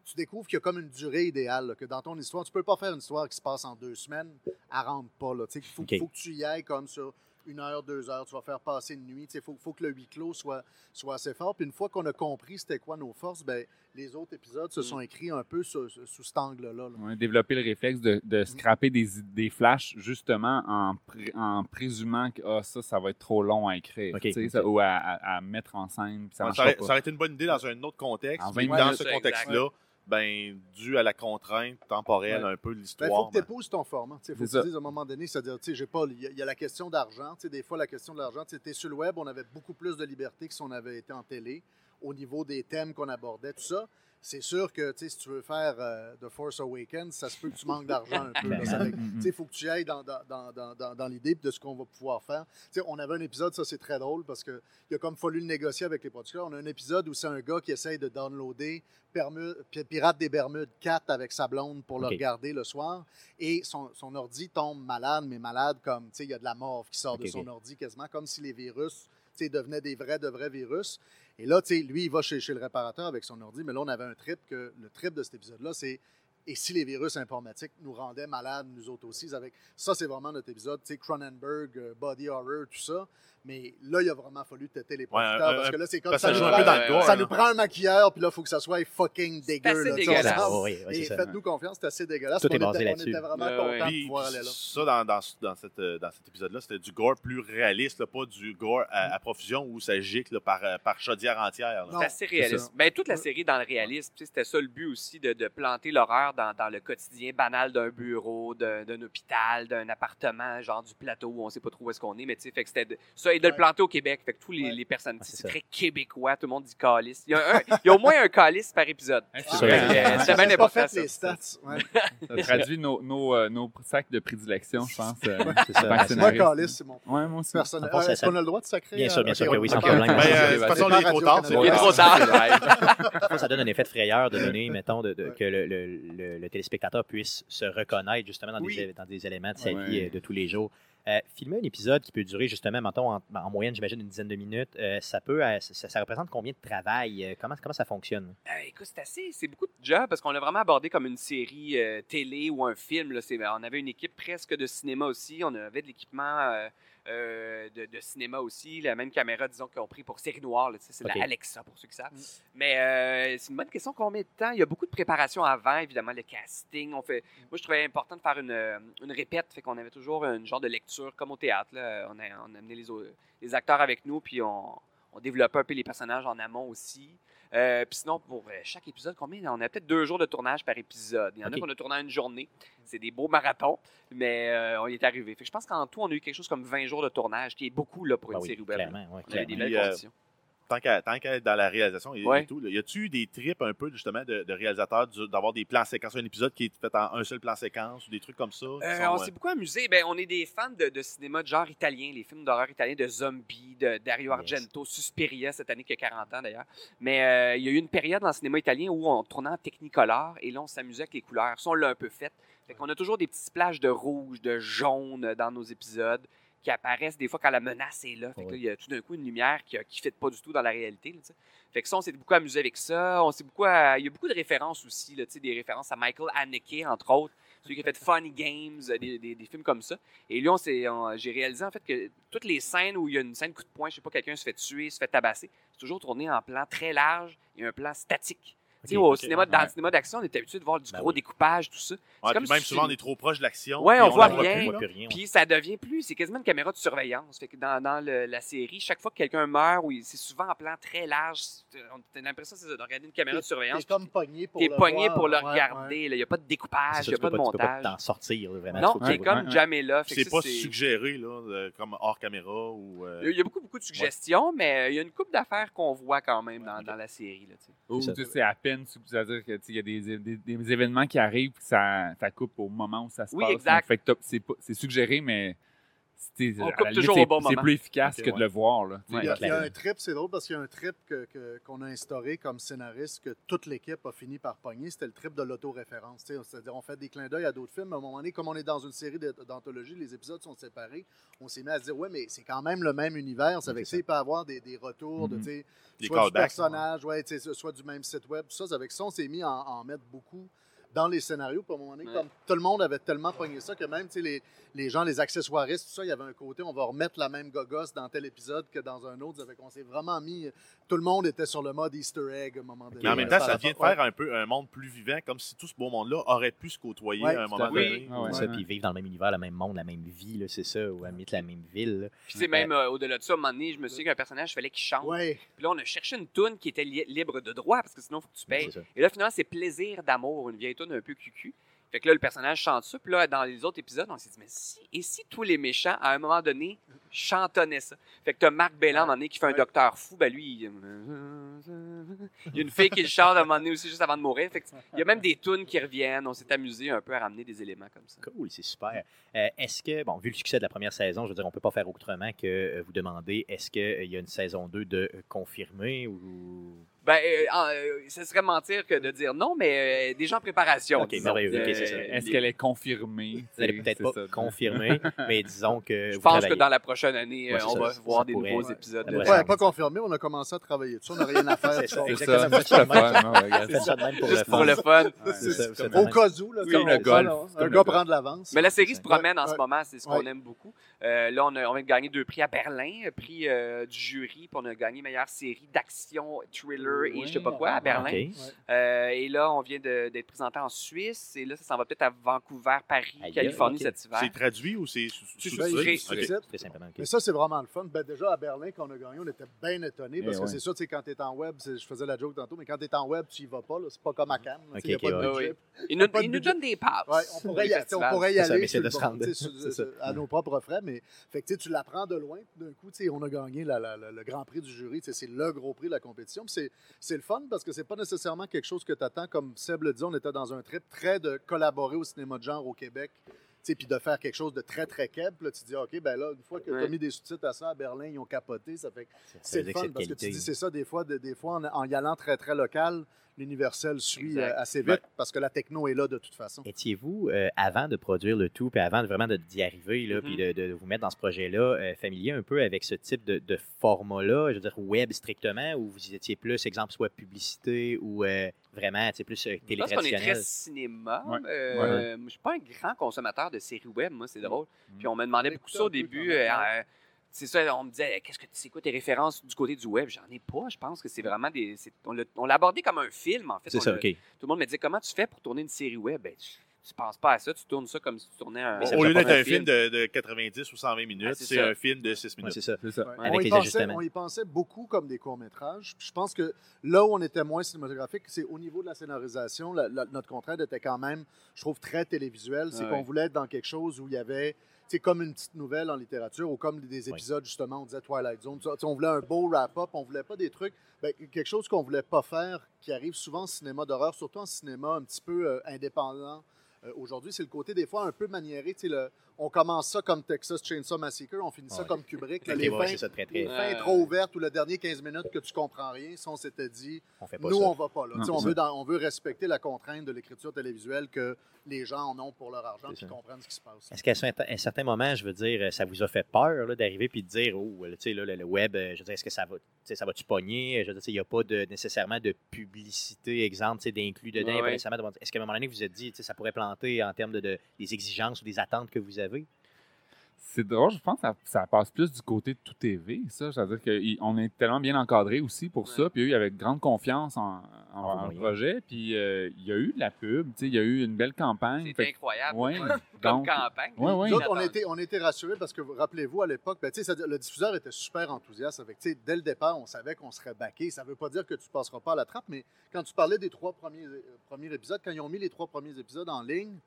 tu découvres qu'il y a comme une durée idéale, que dans ton histoire, tu peux pas faire une histoire qui se passe en deux semaines, elle rentre pas. Il faut, faut, que tu y ailles comme sur une heure, deux heures, tu vas faire passer une nuit. Il faut, faut, que le huis clos soit, soit assez fort. Puis une fois qu'on a compris c'était quoi nos forces, ben, les autres épisodes se mm. sont écrits un peu sous, cet angle-là. On a développé le réflexe de, de mm. scraper des, des flashs justement en, en présumant que ah, ça, ça va être trop long à écrire ou à, à, mettre en scène. Ça, ça, aurait, été une bonne idée dans un autre contexte. mais dans ce contexte-là, ben, dû à la contrainte temporelle un peu de l'histoire. Il faut que tu épouses ton format. Il faut que tu dises à un moment donné, c'est-à-dire, j'ai pas, il y, a la question d'argent. Des fois, la question de l'argent, c'était sur le web, on avait beaucoup plus de liberté que si on avait été en télé au niveau des thèmes qu'on abordait, tout ça c'est sûr que si tu veux faire euh, The Force Awakens, ça se peut que tu manques d'argent un peu. Il faut que tu ailles dans, dans, dans, dans l'idée de ce qu'on va pouvoir faire. on avait un épisode, ça c'est très drôle parce qu'il a comme fallu le négocier avec les producteurs. On a un épisode où c'est un gars qui essaye de downloader Pirates des Bermudes 4 avec sa blonde pour le regarder le soir. Et son, son, ordi tombe malade, mais malade comme, il y a de la mort qui sort de son ordi quasiment, comme si les virus devenaient des vrais, de vrais virus. Et là, tu sais, lui, il va chez, le réparateur avec son ordi, mais là, on avait un trip que le trip de cet épisode-là, c'est et si les virus informatiques nous rendaient malades, nous autres aussi, avec ça, c'est vraiment notre épisode, tu sais, Cronenberg, euh, Body Horror, tout ça. Mais là, il a vraiment fallu têter les producteurs parce que là, c'est comme ça. Nous prend, ça nous prend un maquilleur, puis là, il faut que ça soit fucking dégueu. C'est dégueulasse. et faites-nous confiance, c'est assez dégueulasse. Tout est basé là-dessus. On était vraiment contents de pouvoir aller là. Ça, dans, dans, dans, cette, dans cet épisode-là, c'était du gore plus réaliste, pas du gore à, profusion où ça gicle par, par chaudière entière. C'est assez réaliste. Ben, toute la série dans le réalisme, c'était ça le but aussi, de, de planter l'horreur dans, dans, le quotidien banal d'un bureau, d'un hôpital, d'un appartement, genre du plateau où on sait pas trop où est-ce qu'on est, mais tu sais, fait que c'était ça, et de le planter au Québec. Fait que tous les, les personnes, c'est très québécois, tout le monde dit calice. Il y a, il y a au moins un calice par épisode. c'est bien important. les stats. Ça traduit nos, nos, euh, nos, sacs de prédilection, je pense. Euh, c'est ça. Moi, calice, c'est mon. Ouais, moi aussi. Personnel. Est-ce qu'on a le droit de sacrer? Bien sûr, bien sûr, oui, sans problème. De toute façon, il est trop tard. Il est trop tard. Ça donne un effet de frayeur de donner, mettons, que le téléspectateur puisse se reconnaître justement dans des éléments de sa vie euh, de tous les jours. Euh, filmer un épisode qui peut durer justement, mettons, en, en moyenne, j'imagine, une dizaine de minutes, euh, ça peut, euh, ça, représente combien de travail? comment, comment ça fonctionne? écoute, c'est assez, c'est beaucoup de job parce qu'on l'a vraiment abordé comme une série télé ou un film. Là, on avait une équipe presque de cinéma aussi. On avait de l'équipement euh, de, cinéma aussi. La même caméra, disons, qu'on pris pour Série Noire. C'est la Alexa, pour ceux qui savent. Mm. Mais euh, c'est une bonne question. Combien de temps? Il y a beaucoup de préparation avant, évidemment, le casting. On fait... Mm. Moi, je trouvais important de faire une, euh, une répète. Fait qu'on avait toujours une genre de lecture, comme au théâtre. On, a, on a amené les, les acteurs avec nous, puis on, on développait un peu les personnages en amont aussi. Euh, puis sinon, pour euh, chaque épisode, combien? On a peut-être deux jours de tournage par épisode. Il y en a qu'on a tourné en une journée. C'est des beaux marathons, mais euh, on y est arrivé. je pense qu'en tout, on a eu quelque chose comme 20 jours de tournage, qui est beaucoup là, pour une ah série web. Clairement, on avait des belles conditions tant qu'à dans la réalisation et, tout, y a-tu des trips un peu justement de, de réalisateurs d'avoir des plans séquences, un épisode qui est fait en un seul plan séquence ou des trucs comme ça? Euh, on s'est beaucoup amusé. Ben, on est des fans de, cinéma de genre italien, les films d'horreur italiens de zombies, de Dario Argento, Suspiria cette année qui a 40 ans d'ailleurs. Mais euh, il y a eu une période dans le cinéma italien où on tournait en technicolor et là on s'amusait avec les couleurs. Ça on l'a un peu fait. Fait qu'on a toujours des petites plages de rouge, de jaune dans nos épisodes qui apparaissent des fois quand la menace est là. Fait que là, il y a tout d'un coup une lumière qui ne fit pas du tout dans la réalité. Là, fait que ça, on s'est beaucoup amusé avec ça. On s'est beaucoup Il y a beaucoup de références aussi, là, des références à Michael Haneke, entre autres, celui qui a fait Funny Games, euh, des, des, films comme ça. Et lui, j'ai réalisé en fait que toutes les scènes où il y a une scène coup de poing, je sais pas, quelqu'un se fait tuer, se fait tabasser, c'est toujours tourné en plan très large et un plan statique au cinéma, dans le cinéma d'action, on est habitué de voir du ben gros découpage, tout ça. comme même souvent, on est trop proche de l'action. Oui, on, voit rien. Puis ça devient plus. C'est quasiment une caméra de surveillance. Fait que dans, dans la série, chaque fois que quelqu'un meurt, oui, c'est souvent en plan très large. On a l'impression de regarder une caméra de surveillance. T'es comme pogné pour le pogné pour le regarder. Il n'y a pas de découpage, il n'y a pas de montage. Tu t'en sortir, vraiment. Non, t'es comme jamais là. C'est pas suggéré, là, comme hors caméra ou. Euh, il y a beaucoup, beaucoup de suggestions, mais il y a une coupe d'affaires qu'on voit quand même dans la série. C'est à peine, c'est-à-dire que il y a des, des, des, événements qui arrivent, ça, ça coupe au moment où ça se oui, passe. Exact. c'est suggéré, mais c'est C'est plus efficace que de le voir. Là. il, y a, un trip, c'est drôle parce qu'il y a un trip qu'on que, qu'on a instauré comme scénariste que toute l'équipe a fini par pogner. C'était le trip de l'autoréférence. C'est-à-dire, on fait des clins d'œil à d'autres films. À un moment donné, comme on est dans une série d'anthologie, les épisodes sont séparés. On s'est mis à se dire, ouais, mais c'est quand même le même univers. Ça, fait ça. il peut avoir des, des retours de, mm-hmm. soit du personnage, ouais, soit du même site web. Ça, avec ça, on s'est mis à en mettre beaucoup dans les scénarios. Pour un moment donné, comme tout le monde avait tellement pogné ça que même les, les gens, les accessoiristes, tout ça, il y avait un côté, on va remettre la même gogosse dans tel épisode que dans un autre. On s'est vraiment mis. Tout le monde était sur le mode Easter egg à un moment donné. Mais en même temps, ça vient de faire un peu un monde plus vivant, comme si tout ce beau monde-là aurait pu se côtoyer à un moment donné. Oui, ça, puis vivre dans le même univers, le même monde, la même vie, c'est ça, ou à la même ville. Puis c'est même euh, au-delà de ça, à un moment donné, je me suis dit qu'un personnage, il fallait qu'il chante. Puis là, on a cherché une toune qui était libre de droit, parce que sinon, il faut que tu payes. Et là, finalement, c'est Plaisir d'amour, une vieille toune un peu cucu. Fait que là, le personnage chante ça. Puis là, dans les autres épisodes, on s'est dit, mais si, et si tous les méchants, à un moment donné, chantonnaient ça? Fait que t'as Marc Bellan, à un moment donné, qui fait un docteur fou. Ben lui, il... y a une fille qui le chante à un moment donné aussi, juste avant de mourir. Fait que il y a même des tunes qui reviennent. On s'est amusé un peu à ramener des éléments comme ça. Cool, c'est super. Euh, est-ce que, bon, vu le succès de la première saison, je veux dire, on peut pas faire autrement que euh, vous demander, est-ce qu'il y a une saison 2 de confirmer ou Ben, ce serait mentir que de dire non, mais déjà en préparation. OK, merveilleux. Est-ce qu'elle est confirmée? Elle n'est peut-être pas confirmée, mais disons que. Je pense que dans la prochaine année, on va voir des nouveaux épisodes. Ouais, pas confirmé, on a commencé à travailler dessus. On n'a rien à faire. C'est ça, exactement. C'est pour le fun. Au cas où, comme le golf. Un gars prend de l'avance. Mais la série se promène en ce moment, c'est ce qu'on aime beaucoup. Euh, là, on, a, on vient de gagner deux prix à Berlin, prix euh, du jury, puis on a gagné meilleure série d'action, thriller et je sais pas quoi à Berlin. Euh, et là, on vient d'être présenté en Suisse, et là, ça s'en va peut-être à Vancouver, Paris, Californie cet hiver. C'est traduit ou c'est sous-titré? Très simplement. Mais ça, c'est vraiment le fun. Ben, déjà, à Berlin, quand on a gagné, on était bien étonnés, parce que c'est ça, quand tu es en web, je faisais la joke tantôt, mais quand tu es en web, tu y vas pas. C'est pas comme à Cannes. il y a pas de budget. Il nous, donne des passes. on pourrait y, aller à nos propres frais, mais fait que, tu l'apprends de loin. D'un coup, on a gagné le Grand Prix du jury. C'est le gros prix de la compétition. C'est le fun parce que c'est pas nécessairement quelque chose que tu attends. Comme Seb le dit, on était dans un trip très de collaborer au cinéma de genre au Québec puis de faire quelque chose de très, très. Là, tu dis, OK, ben là, une fois que tu as mis des sous-titres à ça à Berlin, ils ont capoté. Ça fait c'est le fun parce que tu dis, c'est ça, des fois, des fois en, y allant très, très local, l'universel suit euh, assez vite parce que la techno est là de toute façon. Étiez-vous, euh, avant de produire le tout, puis avant de, vraiment d'y arriver, là, puis mm-hmm. de, vous mettre dans ce projet-là, euh, familier un peu avec ce type de, format-là, je veux dire web strictement, ou vous étiez plus, exemple, soit publicité ou vraiment, c'est plus télé Je pense qu'on est très cinéma. Je ne suis pas un grand consommateur de séries web, moi, c'est drôle. Mm. Puis on me demandait beaucoup ça au début c'est ça, on me disait, qu'est-ce que c'est quoi tes références du côté du web? J'en ai pas. Je pense que c'est vraiment des. On l'a abordé comme un film, en fait. C'est ça, OK. Tout le monde me disait, comment tu fais pour tourner une série web? Ben, tu, ne penses pas à ça, tu tournes ça comme si tu tournais un. Au lieu d'être un film de, 90 ou 120 minutes, c'est un film de 6 minutes. c'est ça. on, y pensait, on, y pensait, beaucoup comme des courts-métrages. Je pense que là où on était moins cinématographique, c'est au niveau de la scénarisation. notre contrainte était quand même, je trouve, très télévisuel. C'est qu'on voulait être dans quelque chose où il y avait c'est comme une petite nouvelle en littérature ou comme des épisodes, justement, on disait Twilight Zone. on voulait un beau wrap-up, on voulait pas des trucs. Ben, quelque chose qu'on voulait pas faire, qui arrive souvent en cinéma d'horreur, surtout en cinéma un petit peu euh, indépendant. Euh, aujourd'hui, c'est le côté des fois un peu maniéré. Le, on commence ça comme Texas Chainsaw Massacre, on finit ça comme Kubrick. les, fins, trop ouvertes ou le dernier 15 minutes que tu comprends rien, si on s'était dit, nous, on va pas là. on, veut on veut respecter la contrainte de l'écriture télévisuelle que les gens en ont pour leur argent et comprennent ce qui se passe. Est-ce qu'à un certain moment, je veux dire, ça vous a fait peur d'arriver et de dire, oh, tu sais, le, web, euh, je veux dire, est-ce que ça va, ça va-tu pogner? Je veux dire, il n'y a pas de, nécessairement de publicité, exemple, d'inclus dedans. Est-ce qu'à un moment donné, vous vous êtes dit, ça pourrait planter en termes de, de, des exigences ou des attentes que vous avez? C'est drôle, je pense que ça, passe plus du côté de tout TV, ça. C'est-à-dire qu'on est tellement bien encadré aussi pour ça. Puis eux, ils avaient grande confiance en, en, projet. Puis euh, il y a eu de la pub, il y a eu une belle campagne. C'est incroyable. Ouais, comme campagne. Ouais, ouais. Nous autres, on était, on était rassurés parce que, rappelez-vous, à l'époque, ben, le diffuseur était super enthousiaste. Avec, dès le départ, on savait qu'on serait baqué. Ça ne veut pas dire que tu ne passeras pas à la trappe, mais quand tu parlais des trois premiers, euh, premiers épisodes, quand ils ont mis les trois premiers épisodes en ligne,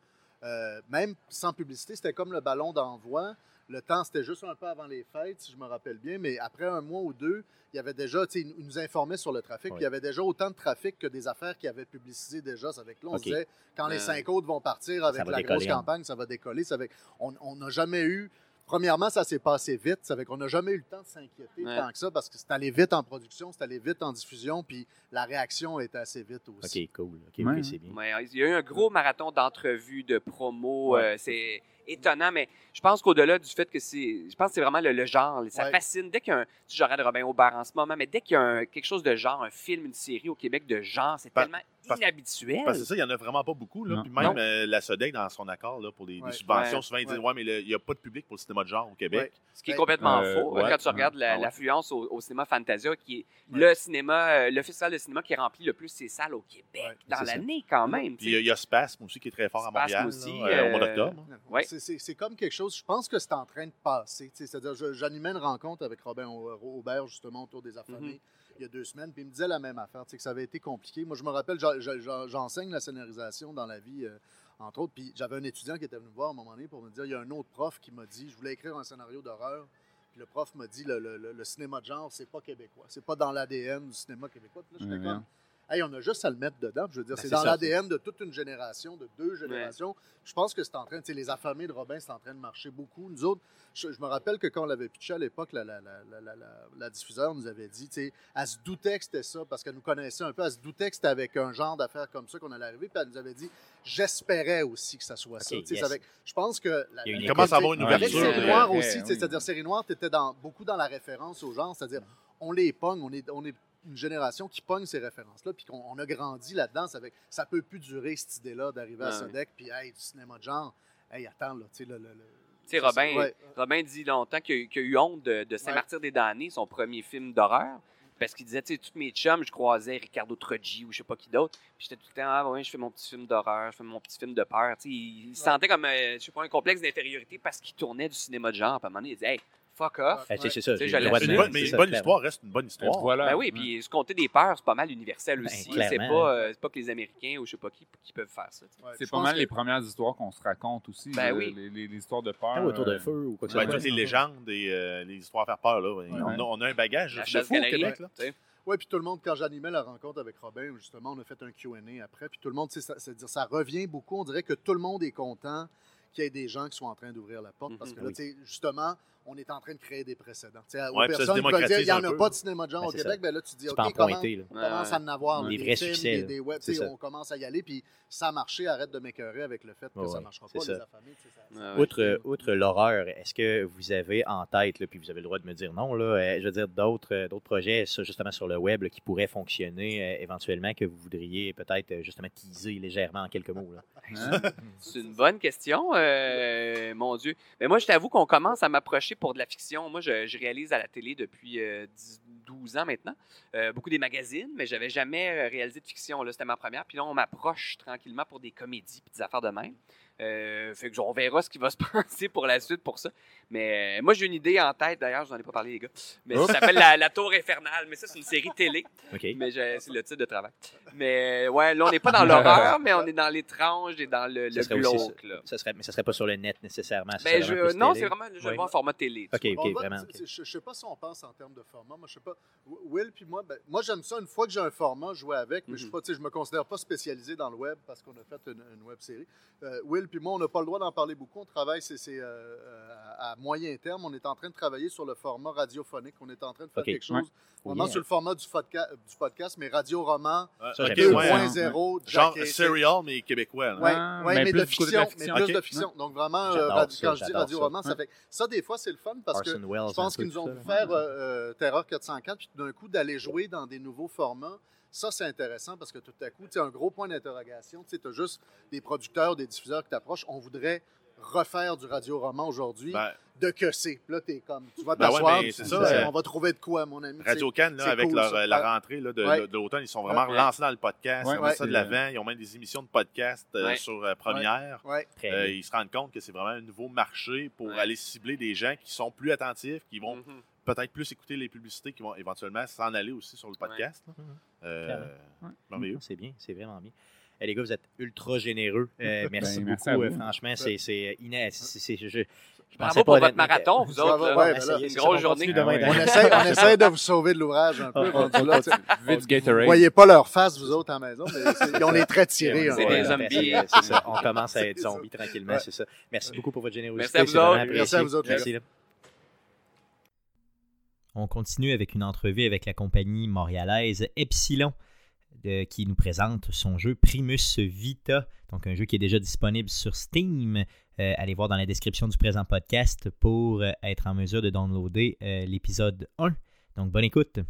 euh, même sans publicité, c'était comme le ballon d'envoi. Le temps, c'était juste un peu avant les fêtes, si je me rappelle bien, mais après un mois ou deux, il y avait déjà, ils nous informaient sur le trafic, puis il y avait déjà autant de trafic que des affaires qui avaient publicisé déjà. Ça avec là, on disait, quand les cinq autres vont partir avec la grosse hein. campagne, ça va décoller. Ça On n'a jamais eu Premièrement, ça s'est passé vite. Ça fait qu'on n'a jamais eu le temps de s'inquiéter tant que ça parce que c'est allé vite en production, c'est allé vite en diffusion, puis la réaction est assez vite aussi. OK, cool. OK, c'est bien. il y a eu un gros marathon d'entrevues, de promos. Euh, c'est étonnant, mais je pense qu'au-delà du fait que c'est. Je pense que c'est vraiment le, genre. Ça fascine. Dès qu'il y a un. Tu de Robin Aubert en ce moment, mais dès qu'il y a quelque chose de genre, un film, une série au Québec de genre, c'est tellement inhabituel. Parce que ça, il n'y en a vraiment pas beaucoup. Là. Puis même euh, la SODEC, dans son accord là, pour les, subventions, souvent, ils disent Ouais, mais il n'y a pas de public pour le cinéma de genre au Québec. Ce qui est complètement euh, faux. Quand tu regardes l'affluence au, cinéma Fantasia, qui est le cinéma, euh, le festival de cinéma qui remplit le plus ses salles au Québec dans l'année, quand même. Puis il y, a Spasme aussi qui est très fort à Montréal. aussi. au mois d'octobre. C'est comme quelque chose, je pense que c'est en train de passer. C'est-à-dire, j'animais une rencontre avec Robin Aubert, justement, autour des affamés. Mm-hmm il y a deux semaines, puis il me disait la même affaire, que ça avait été compliqué. Moi, je me rappelle, j'enseigne la scénarisation dans la vie, euh, entre autres, puis j'avais un étudiant qui était venu me voir à un moment donné pour me dire, il y a un autre prof qui m'a dit, je voulais écrire un scénario d'horreur, puis le prof m'a dit, le, cinéma de genre, c'est pas québécois, c'est pas dans l'ADN du cinéma québécois. Puis là, j'étais comme, hey, on a juste à le mettre dedans. Je veux dire, ben, c'est dans l'ADN de toute une génération, de deux générations. Je pense que c'est en train, tu sais, les affamés de Robin, c'est en train de marcher beaucoup. Nous autres, je, me rappelle que quand on l'avait pitché à l'époque, la, la, la, la, diffuseur nous avait dit, tu sais, elle se doutait que c'était ça, parce qu'elle nous connaissait un peu, elle se doutait que c'était avec un genre d'affaires comme ça qu'on allait arriver, puis elle nous avait dit, j'espérais aussi que ça soit ça. Avec, je pense que... Il commence à avoir une. Avec Série Noire aussi, c'est-à-dire Série Noire, tu étais dans, beaucoup dans la référence au genre, c'est-à-dire on les pogne, on est, on est une génération qui pogne ces références-là, puis qu'on a grandi là-dedans. Ça, ça peut plus durer, cette idée-là, d'arriver à Sodec, puis hey, du cinéma de genre. Hey, attends, là, tu sais, le, le, Robin, Robin dit longtemps qu'il a, eu honte de, Saint-Martyr-des-Damnés, son premier film d'horreur. Parce qu'il disait, tu sais, toutes mes chums, je croisais Ricardo Troggi ou je sais pas qui d'autre. Puis j'étais tout le temps, ah ouais, je fais mon petit film d'horreur, je fais mon petit film de peur. Tu sais, il, sentait comme, euh, je sais pas, un complexe d'infériorité parce qu'il tournait du cinéma de genre. Puis à un moment donné, il disait, hey, fuck off. Ah, c'est ça. Une bonne, mais une bonne histoire reste une bonne histoire. Voilà. Ben oui, puis se compter des peurs, c'est pas mal universel ben, aussi. c'est pas, euh, pas que les Américains ou je sais pas qui, qui peuvent faire ça. c'est pas mal les premières histoires qu'on se raconte aussi. Ben oui. Les, histoires de peur. Ah, autour d'un euh, feu ou quoi que ce soit. Toutes les légendes et euh, les histoires à faire peur. Là. On, a, un bagage de fou au Québec. Là. Oui, puis tout le monde, quand j'animais la rencontre avec Robin, justement, on a fait un QA après, puis tout le monde, c'est-à-dire, ça revient beaucoup. On dirait que tout le monde est content qu'il y ait des gens qui sont en train d'ouvrir la porte, parce mhm. que là, justement, on est en train de créer des précédents. Ouais, personnes qui peuvent dire il n'y en a pas de cinéma de genre ben, au Québec, ben là, tu dis, OK, comment, on commence à en avoir. Les vrais succès. Des, web, on commence à y aller, puis ça a marché, arrête de m'écœurer avec le fait que ça ne marchera pas, les affamés. outre, outre l'horreur, est-ce que vous avez en tête, puis vous avez le droit de me dire non, là, euh, je veux dire, d'autres euh, projets, justement sur le web, qui pourraient fonctionner euh, éventuellement, que vous voudriez peut-être justement teaser légèrement en quelques mots? Hein? C'est une bonne question, mon Dieu. Mais moi, je t'avoue qu'on commence à m'approcher pour de la fiction. Moi, je, réalise à la télé depuis 12 ans maintenant. beaucoup des magazines, mais j'avais jamais réalisé de fiction. Là, c'était ma première. Puis là, on m'approche tranquillement pour des comédies et des affaires de même. Euh, fait que on verra ce qui va se passer pour la suite pour ça. Mais euh, moi, j'ai une idée en tête, d'ailleurs, je n'en ai pas parlé, les gars. Mais ça s'appelle la, Tour Infernale. Mais ça, c'est une série télé. Mais c'est le titre de travail. Mais euh, ouais, là, on n'est pas dans l'horreur, mais on est dans l'étrange et dans le, le glauque. Ça, serait, mais ça serait pas sur le net nécessairement. Ben, je, non, c'est vraiment je vois en format télé. OK, OK, vraiment. Je ne sais pas si on pense en termes de format. Moi, je sais pas. Will puis moi, ben, moi, j'aime ça. Une fois que j'ai un format, jouer avec. Mais je ne je me considère pas spécialisé dans le web parce qu'on a fait une, web série. Will puis moi, on n'a pas le droit d'en parler beaucoup. On travaille, c'est à moyen terme, on est en train de travailler sur le format radiophonique. On est en train de faire quelque chose vraiment sur le format du, du podcast, mais radio-roman 2.0. Genre serial, mais québécois. Oui, ouais, mais, de fiction. Mais plus de fiction. Donc vraiment, euh, quand je dis radio-roman, ça. fait... Ça, des fois, c'est le fun parce que je pense qu'ils nous ont faire euh, euh, Terror 404, puis d'un coup, d'aller jouer dans des nouveaux formats. Ça, c'est intéressant parce que tout à coup, tu as un gros point d'interrogation. Tu as juste des producteurs, des diffuseurs qui t'approchent. On voudrait refaire du radio-roman aujourd'hui, ben, de que c'est. Là, t'es comme, tu vas ben t'asseoir, on va trouver de quoi, mon ami. Radio Can, là, avec la rentrée là, de, l'automne, ils sont vraiment lancés dans le podcast. ils ont ça de l'avant. Ils ont même des émissions de podcast euh, sur euh, Première. Euh, ils se rendent compte que c'est vraiment un nouveau marché pour aller cibler des gens qui sont plus attentifs, qui vont mm-hmm. Peut-être plus écouter les publicités, qui vont éventuellement s'en aller aussi sur le podcast. C'est bien, c'est vraiment bien. Eh, les gars, vous êtes ultra généreux. Euh, merci ben, beaucoup. franchement, c'est c'est je, Bravo pour votre marathon, vous autres. Ouais, c'est une grosse journée. on, essaie, on essaie de vous sauver de l'ouvrage un peu. Vite Gatorade. Vous voyez pas leur face, vous autres, à la maison, mais ont les traits tirés. C'est des zombies. Ça. On commence à être zombies tranquillement, c'est ça. Merci beaucoup pour votre générosité. Merci à vous autres. Merci à vous autres. Merci. On continue avec une entrevue avec la compagnie montréalaise Epsilon qui nous présente son jeu Primus Vita, donc un jeu qui est déjà disponible sur Steam. Euh, allez voir dans la description du présent podcast pour euh, être en mesure de downloader euh, l'épisode 1. Donc bonne écoute.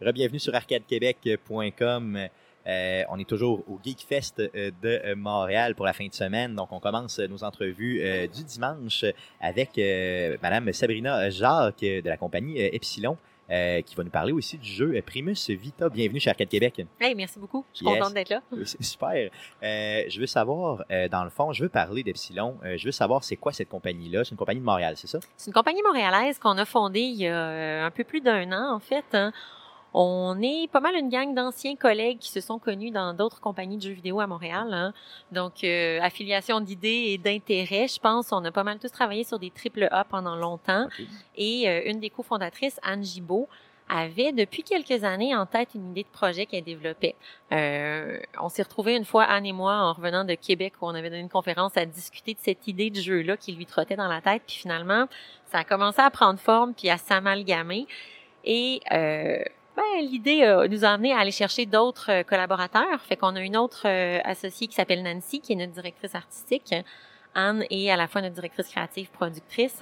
Bienvenue sur arcadequebec.com. on est toujours au Geekfest de Montréal pour la fin de semaine. Donc, on commence nos entrevues du dimanche avec Madame Sabrina Jacques de la compagnie Epsilon. Euh, qui va nous parler aussi du jeu Primus Vita. Bienvenue chez Arcade Québec. Hey, merci beaucoup. Je suis contente d'être là. C'est super. Euh, je veux savoir, euh, dans le fond, je veux parler d'Epsilon. je veux savoir c'est quoi cette compagnie-là. C'est une compagnie de Montréal, c'est ça? C'est une compagnie montréalaise qu'on a fondée il y a un peu plus d'un an, en fait. Hein. On est pas mal une gang d'anciens collègues qui se sont connus dans d'autres compagnies de jeux vidéo à Montréal. Hein. Donc, euh, affiliation d'idées et d'intérêts, je pense. On a pas mal tous travaillé sur des triple A pendant longtemps. Et euh, une des cofondatrices, Anne Gibault, avait depuis quelques années en tête une idée de projet qu'elle développait. Euh, on s'est retrouvés une fois, Anne et moi, en revenant de Québec, où on avait donné une conférence à discuter de cette idée de jeu-là qui lui trottait dans la tête. Puis finalement, ça a commencé à prendre forme puis à s'amalgamer. Et euh, ben, l'idée euh, nous a amené à aller chercher d'autres euh, collaborateurs. Fait qu'on a une autre euh, associée qui s'appelle Nancy, qui est notre directrice artistique. Anne est à la fois notre directrice créative, productrice.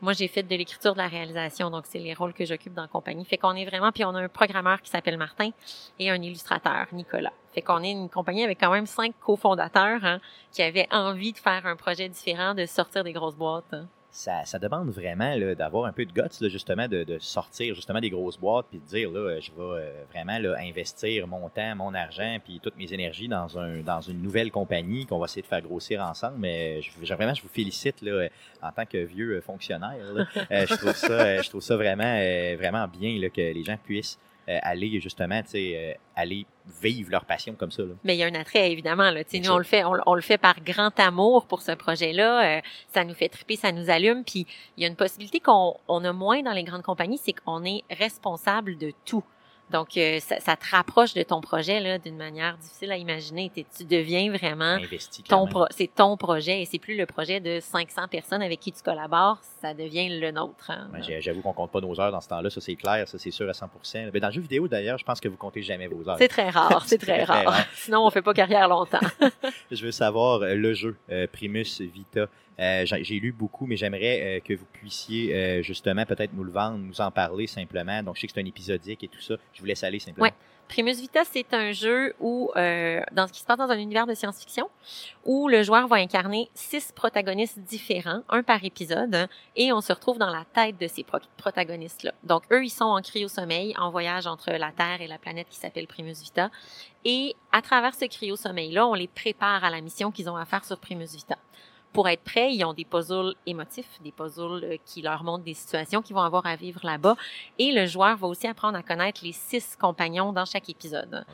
Moi, j'ai fait de l'écriture, de la réalisation, donc c'est les rôles que j'occupe dans la compagnie. Fait qu'on est vraiment, puis on a un programmeur qui s'appelle Martin et un illustrateur, Nicolas. Fait qu'on est une compagnie avec quand même cinq cofondateurs hein, qui avaient envie de faire un projet différent, de sortir des grosses boîtes. Hein ça, demande vraiment d'avoir un peu de guts, justement, de, sortir justement des grosses boîtes, puis de dire, là, je vais euh, vraiment là, investir mon temps, mon argent, puis toutes mes énergies dans, un, dans une nouvelle compagnie qu'on va essayer de faire grossir ensemble. Mais je, vraiment, je vous félicite là, en tant que vieux fonctionnaire. Euh, je, trouve ça, je trouve ça vraiment, euh, vraiment bien là, que les gens puissent euh, aller justement, tu sais, euh, aller vivre leur passion comme ça. Là. Mais il y a un attrait, évidemment. Là. Nous, on le, fait, on, le fait par grand amour pour ce projet-là. Euh, ça nous fait triper, ça nous allume. Puis il y a une possibilité qu'on on a moins dans les grandes compagnies, c'est qu'on est responsable de tout. Donc, euh, ça, ça, te rapproche de ton projet là d'une manière difficile à imaginer. Tu deviens vraiment ton c'est ton projet et c'est plus le projet de 500 personnes avec qui tu collabores, ça devient le nôtre. Hein. J'avoue qu'on compte pas nos heures dans ce temps-là, ça c'est clair, ça c'est sûr à 100 Mais dans le jeu vidéo d'ailleurs, je pense que vous comptez jamais vos heures. C'est très rare, c'est très, rare. Sinon, on fait pas carrière longtemps. je veux savoir euh, le jeu euh, Primus Vita. Euh, j'ai lu beaucoup, mais j'aimerais euh, que vous puissiez euh, justement peut-être nous le vendre, nous en parler simplement. Donc, je sais que c'est un épisodique et tout ça. Je vous laisse aller simplement. Oui. Primus Vita, c'est un jeu où, dans ce qui se passe dans un univers de science-fiction, où le joueur va incarner six protagonistes différents, un par épisode, et on se retrouve dans la tête de ces protagonistes-là. Donc, eux, ils sont en cryo-sommeil, en voyage entre la Terre et la planète qui s'appelle Primus Vita. Et à travers ce cryo-sommeil-là, on les prépare à la mission qu'ils ont à faire sur Primus Vita pour être prêts, ils ont des puzzles émotifs, des puzzles euh, qui leur montrent des situations qu'ils vont avoir à vivre là-bas. Et le joueur va aussi apprendre à connaître les six compagnons dans chaque épisode.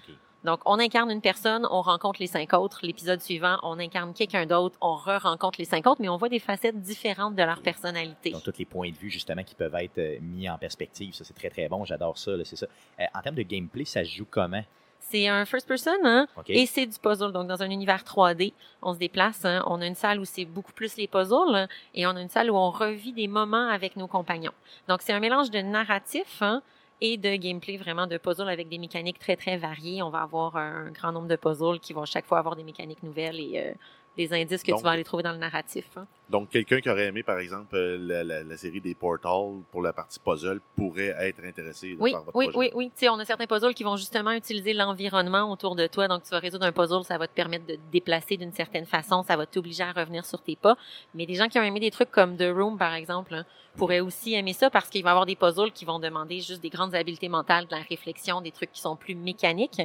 Donc, on incarne une personne, on rencontre les cinq autres. L'épisode suivant, on incarne quelqu'un d'autre, on re-rencontre les cinq autres, mais on voit des facettes différentes de leur personnalité. Donc, tous les points de vue, justement, qui peuvent être euh, mis en perspective. Ça, c'est très, très bon. J'adore ça. C'est ça. Euh, en termes de gameplay, ça se joue comment? C'est un first person, hein? Et c'est du puzzle. Donc, dans un univers 3D, on se déplace. Hein? On a une salle où c'est beaucoup plus les puzzles hein? et on a une salle où on revit des moments avec nos compagnons. Donc, c'est un mélange de narratif hein? et de gameplay, vraiment de puzzles avec des mécaniques très, très variées. On va avoir un grand nombre de puzzles qui vont chaque fois avoir des mécaniques nouvelles et euh, des indices que tu vas aller trouver dans le narratif. Hein. Donc, quelqu'un qui aurait aimé, par exemple, euh, la, série des Portals pour la partie puzzle pourrait être intéressé oui, par votre oui, projet. Oui, oui, oui. On a certains puzzles qui vont justement utiliser l'environnement autour de toi. Donc, tu vas résoudre un puzzle, ça va te permettre de te déplacer d'une certaine façon, ça va t'obliger à revenir sur tes pas. Mais des gens qui ont aimé des trucs comme The Room, par exemple, hein, pourraient aussi aimer ça parce qu'il va y avoir des puzzles qui vont demander juste des grandes habiletés mentales, de la réflexion, des trucs qui sont plus mécaniques.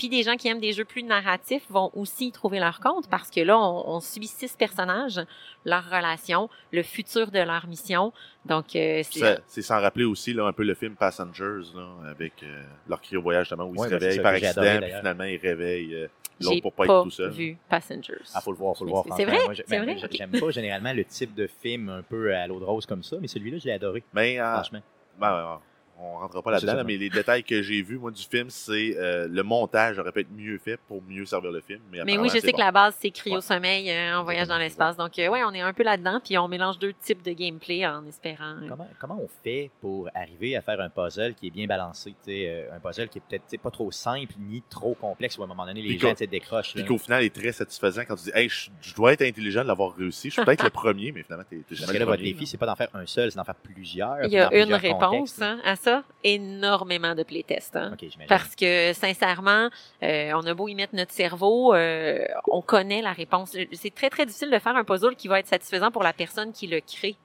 Puis des gens qui aiment des jeux plus narratifs vont aussi y trouver leur compte parce que là, on, suit six personnages, leur relation, le futur de leur mission. Donc, euh, c'est sans rappeler aussi là, un peu le film Passengers là, avec euh, leur cryo-voyage justement où ils se ben, réveillent par accident puis finalement ils réveillent euh, l'autre pour pas, être tout seul. vu Passengers. Ah, faut le voir, faut le voir. C'est vrai? c'est vrai? J'aime pas généralement le type de film un peu à l'eau de rose comme ça, mais celui-là, je l'ai adoré. Mais, ben, franchement. Ben, on rentrera pas là-dedans, mais les détails que j'ai vus, moi, du film, c'est euh, le montage aurait pu être mieux fait pour mieux servir le film. Mais, oui, je sais que la base, c'est cryo-sommeil euh, en voyage dans l'espace. Donc, euh, ouais, on est un peu là-dedans, puis on mélange deux types de gameplay en espérant. Comment, comment on fait pour arriver à faire un puzzle qui est bien balancé? un puzzle qui est peut-être pas trop simple ni trop complexe où à un moment donné, les gens décrochent. Puis qu'au final, est très satisfaisant quand tu dis, hey, je, dois être intelligent de l'avoir réussi. Je suis peut-être le premier, mais finalement, tu es, jamais Parce que là, votre défi, c'est pas d'en faire un seul, c'est d'en faire plusieurs. Il y a une réponse hein, à ça. Énormément énormément de playtests. Hein. parce que, sincèrement, euh, on a beau y mettre notre cerveau, euh, on connaît la réponse. C'est très, très difficile de faire un puzzle qui va être satisfaisant pour la personne qui le crée.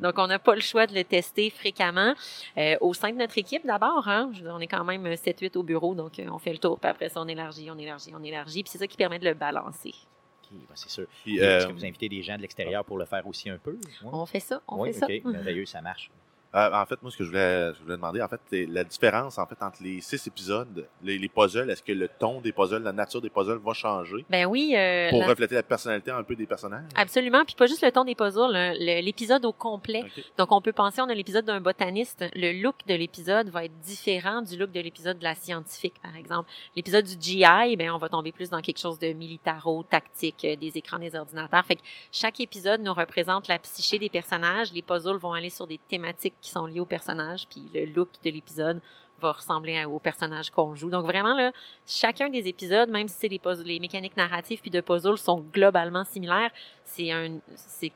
Donc, on n'a pas le choix de le tester fréquemment. Euh, au sein de notre équipe, d'abord, hein, on est quand même 7-8 au bureau, donc on fait le tour, puis après ça, on élargit, on élargit, on élargit, puis c'est ça qui permet de le balancer. OK, ben, c'est sûr. Est-ce que vous invitez des gens de l'extérieur pour le faire aussi un peu? On fait ça, on fait ça. OK, merveilleux, ça marche. Euh, en fait, moi, ce que je voulais, je voulais demander, en fait, c'est la différence en fait entre les six épisodes, les, puzzles. Est-ce que le ton des puzzles, la nature des puzzles va changer Ben oui. Euh, pour refléter la personnalité un peu des personnages? Absolument. Puis pas juste le ton des puzzles, l'épisode au complet. Donc on peut penser, on a l'épisode d'un botaniste. Le look de l'épisode va être différent du look de l'épisode de la scientifique, par exemple. L'épisode du GI, ben on va tomber plus dans quelque chose de militaro, tactique, euh, des écrans des ordinateurs. Fait que chaque épisode nous représente la psyché des personnages. Les puzzles vont aller sur des thématiques qui sont liés au personnage, puis le look de l'épisode va ressembler au personnage qu'on joue. Donc vraiment là, chacun des épisodes, même si les, les mécaniques narratives puis de puzzle sont globalement similaires, c'est un c'est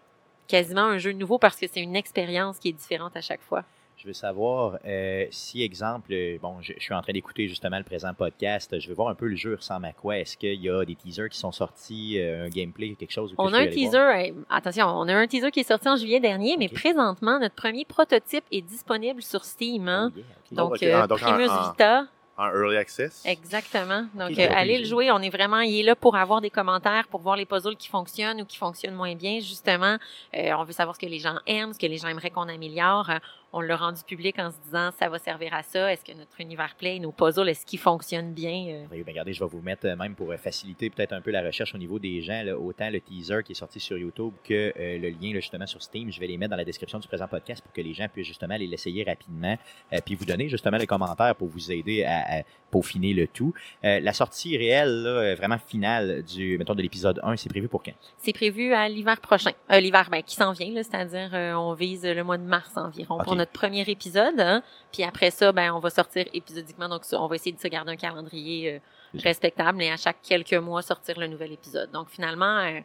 quasiment un jeu nouveau parce que c'est une expérience qui est différente à chaque fois. Je veux savoir euh, si, exemple, euh, bon, je, suis en train d'écouter justement le présent podcast, je veux voir un peu le jeu ressemble à quoi? Est-ce qu'il y a des teasers qui sont sortis, euh, un gameplay, quelque chose? On a un teaser, attention, on a un teaser qui est sorti en juillet dernier, mais présentement, notre premier prototype est disponible sur Steam. Hein. Donc, ah, Primus Vita en early access? Exactement. Donc, allez le jouer. On est vraiment, il est là pour avoir des commentaires, pour voir les puzzles qui fonctionnent ou qui fonctionnent moins bien. Justement, on veut savoir ce que les gens aiment, ce que les gens aimeraient qu'on améliore on l'a rendu public en se disant ça va servir à ça. Est-ce que notre univers play, nos puzzles, est-ce qu'ils fonctionnent bien? Euh? Oui, ben regardez, je vais vous mettre euh, même pour euh, faciliter peut-être un peu la recherche au niveau des gens, autant le teaser qui est sorti sur YouTube que le lien justement sur Steam. Je vais les mettre dans la description du présent podcast pour que les gens puissent justement aller l'essayer rapidement, puis vous donner justement les commentaires pour vous aider à, peaufiner le tout. la sortie réelle, vraiment finale du, mettons, de l'épisode 1, c'est prévu pour quand? C'est prévu à l'hiver prochain. l'hiver ben, qui s'en vient, c'est-à-dire on vise le mois de mars environ notre premier épisode. Hein. Puis après ça, ben, on va sortir épisodiquement. Donc, on va essayer de se garder un calendrier euh, respectable et à chaque quelques mois sortir le nouvel épisode. Donc, finalement, euh,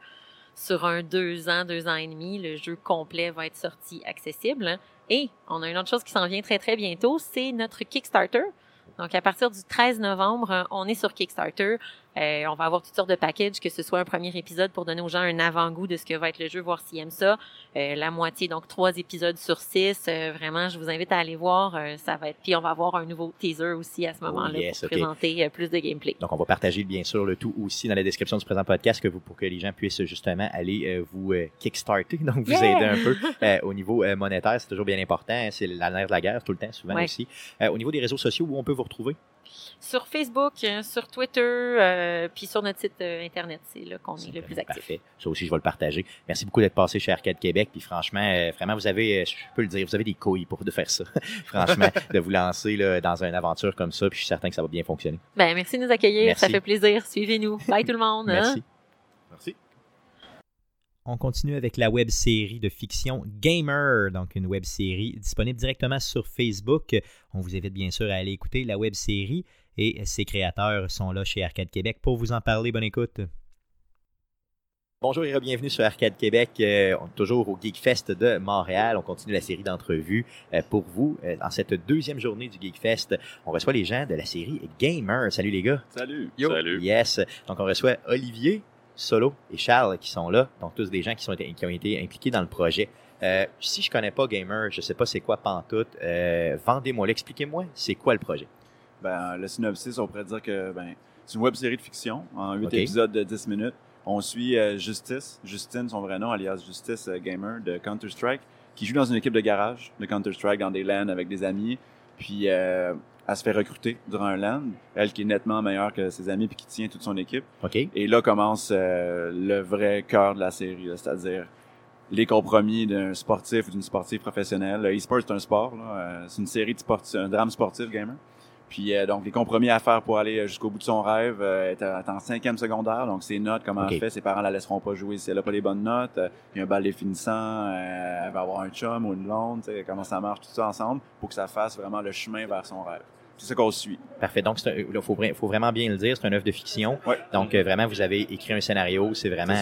sur un deux ans, deux ans et demi, le jeu complet va être sorti accessible. Et on a une autre chose qui s'en vient très, très bientôt, c'est notre Kickstarter. Donc, à partir du 13 novembre, on est sur Kickstarter. Euh, on va avoir toutes sortes de packages, que ce soit un premier épisode pour donner aux gens un avant-goût de ce que va être le jeu, voir s'ils aiment ça. Euh, la moitié, donc trois épisodes sur six. Euh, vraiment, je vous invite à aller voir. ça va être. Puis on va avoir un nouveau teaser aussi à ce oh, moment-là pour présenter plus de gameplay. Donc on va partager bien sûr le tout aussi dans la description du présent podcast que vous, pour que les gens puissent justement aller vous kickstarter, donc vous aider un peu au niveau monétaire. C'est toujours bien important. C'est la nerf de la guerre tout le temps, souvent aussi. au niveau des réseaux sociaux, où on peut vous retrouver? Sur Facebook, sur Twitter. Euh, puis sur notre site euh, Internet, c'est là qu'on est, le plus actif. Parfait. Ça aussi, je vais le partager. Merci beaucoup d'être passé chez Arcade Québec. Puis franchement, euh, vraiment, vous avez, je peux le dire, vous avez des couilles pour de faire ça. franchement, de vous lancer là, dans une aventure comme ça. Puis je suis certain que ça va bien fonctionner. Ben, merci de nous accueillir. Ça fait plaisir. Suivez-nous. Bye tout le monde. Hein. Merci. On continue avec la web série de fiction Gamer, donc une web série disponible directement sur Facebook. On vous invite bien sûr à aller écouter la web série et ses créateurs sont là chez Arcade Québec pour vous en parler. Bonne écoute. Bonjour et bienvenue sur Arcade Québec. Euh, on est toujours au Geekfest de Montréal. On continue la série d'entrevues euh, pour vous. Euh, dans cette deuxième journée du Geekfest, on reçoit les gens de la série Gamer. Salut les gars. Salut. Salut. Yes. Donc on reçoit Olivier, Solo et Charles qui sont là. Donc tous des gens qui, sont, qui ont été impliqués dans le projet. si je connais pas Gamer, je sais pas c'est quoi Pantoute, vendez-moi, expliquez-moi c'est quoi le projet. Ben, le synopsis, on pourrait dire que ben, c'est une web série de fiction en huit épisodes de 10 minutes. On suit euh, Justice, Justine, son vrai nom, alias Justice euh, Gamer de Counter-Strike, qui joue dans une équipe de garage de Counter-Strike dans des LAN avec des amis. Puis euh, elle se fait recruter durant un LAN, elle qui est nettement meilleure que ses amis puis qui tient toute son équipe. Et là commence le vrai cœur de la série, c'est-à-dire les compromis d'un sportif ou d'une sportive professionnelle. Le c'est un sport, c'est une série de sportifs, un drame sportif gamer. Puis euh, donc les compromis à faire pour aller jusqu'au bout de son rêve euh, est en cinquième secondaire. Donc ses notes, comment elle fait, ses parents la laisseront pas jouer si elle a pas les bonnes notes. Euh, il y a un bal définissant, elle va avoir un chum ou une blonde, comment ça marche, tout ça ensemble, pour que ça fasse vraiment le chemin vers son rêve. C'est ça qu'on suit. Parfait. Donc, il faut, faut, vraiment bien le dire, c'est un œuvre de fiction. Donc, vraiment, vous avez écrit un scénario. C'est vraiment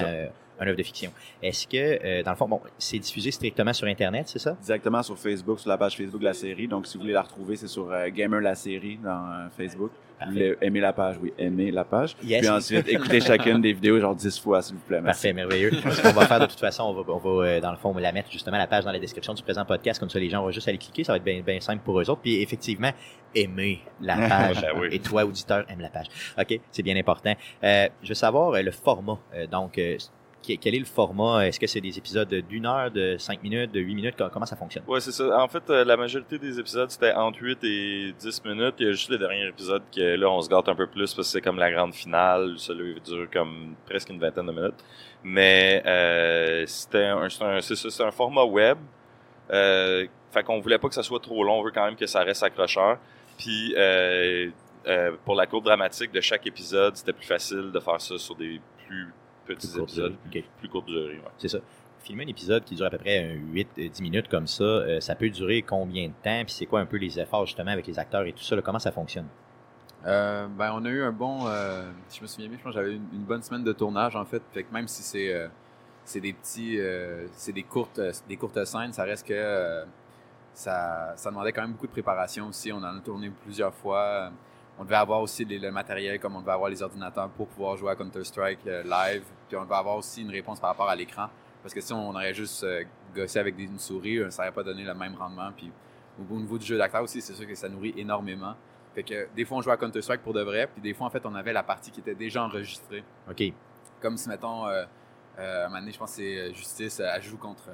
un œuvre de fiction. Est-ce que, euh, dans le fond, bon, c'est diffusé strictement sur Internet, c'est ça? Directement sur Facebook, sur la page Facebook de la série. Donc, si vous voulez la retrouver, c'est sur euh, Gamer la série dans euh, Facebook. Vous voulez aimer la page, oui, aimer la page. Puis ensuite, écoutez chacune des vidéos genre 10 fois, s'il vous plaît. Parfait, merveilleux. Ce qu'on va faire de toute façon, on va, on va dans le fond, on va la mettre justement la page dans la description du présent podcast. Comme ça, les gens vont juste aller cliquer. Ça va être bien, bien simple pour eux autres. Puis effectivement, aimer la page. Ben Et toi, auditeur, aime la page. OK, c'est bien important. je veux savoir le format. donc, quel est le format? Est-ce que c'est des épisodes d'une heure, de cinq minutes, de huit minutes? Comment ça fonctionne? Oui, c'est ça. En fait, euh, la majorité des épisodes, c'était entre 8 et 10 minutes. Il y a juste les derniers épisodes que là, on se gâte un peu plus parce que c'est comme la grande finale. Celui dure comme presque une vingtaine de minutes. Mais euh, c'était un, c'est un format web. Euh, fait qu'on voulait pas que ça soit trop long. On veut quand même que ça reste accrocheur. Puis euh, euh, pour la courbe dramatique de chaque épisode, c'était plus facile de faire ça sur des plus petits épisodes, plus, courte durée. C'est ça. Filmer un épisode qui dure à peu près 8-10 euh, minutes comme ça, euh, ça peut durer combien de temps? Puis c'est quoi un peu les efforts justement avec les acteurs et tout ça? comment ça fonctionne? Euh, ben, on a eu un bon. je me souviens bien, je pense que j'avais une, bonne semaine de tournage en fait. Fait que même si c'est c'est des petits. c'est des courtes, des courtes scènes, ça reste que. ça, ça demandait quand même beaucoup de préparation aussi. On en a tourné plusieurs fois on devait avoir aussi le matériel comme on devait avoir les ordinateurs pour pouvoir jouer à Counter-Strike euh, live. Puis on devait avoir aussi une réponse par rapport à l'écran. Parce que si on aurait juste euh, gossé avec des, une souris, euh, ça n'aurait pas donné le même rendement. Puis au niveau du jeu d'acteur aussi, c'est sûr que ça nourrit énormément. Fait que des fois, on jouait à Counter-Strike pour de vrai, puis des fois, en fait, on avait la partie qui était déjà enregistrée. OK. Comme si, mettons, euh, à un moment donné, je pense que c'est Justice, elle joue contre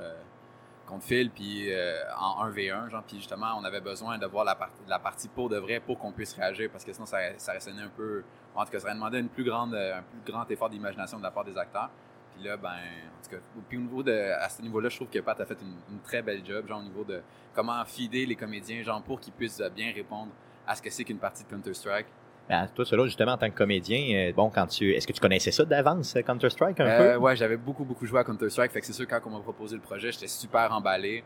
contre Phil, puis euh, en 1v1, genre, puis justement, on avait besoin de voir la, partie, pour de vrai pour qu'on puisse réagir, parce que sinon, ça, ça sonné un peu, en tout cas, ça aurait demandé une plus un plus grand effort d'imagination de la part des acteurs. Puis là, ben, en tout cas, puis au niveau de, à ce niveau-là, je trouve que Pat a fait une, très belle job, genre, au niveau de comment fider les comédiens, genre, pour qu'ils puissent bien répondre à ce que c'est qu'une partie de Counter-Strike. Ben, toi, cela, justement, en tant que comédien, euh, bon, quand tu, est-ce que tu connaissais ça d'avance, euh, Counter-Strike, un euh, peu? Ouais, j'avais beaucoup, beaucoup joué à Counter-Strike. Fait que c'est sûr, quand on m'a proposé le projet, j'étais super emballé.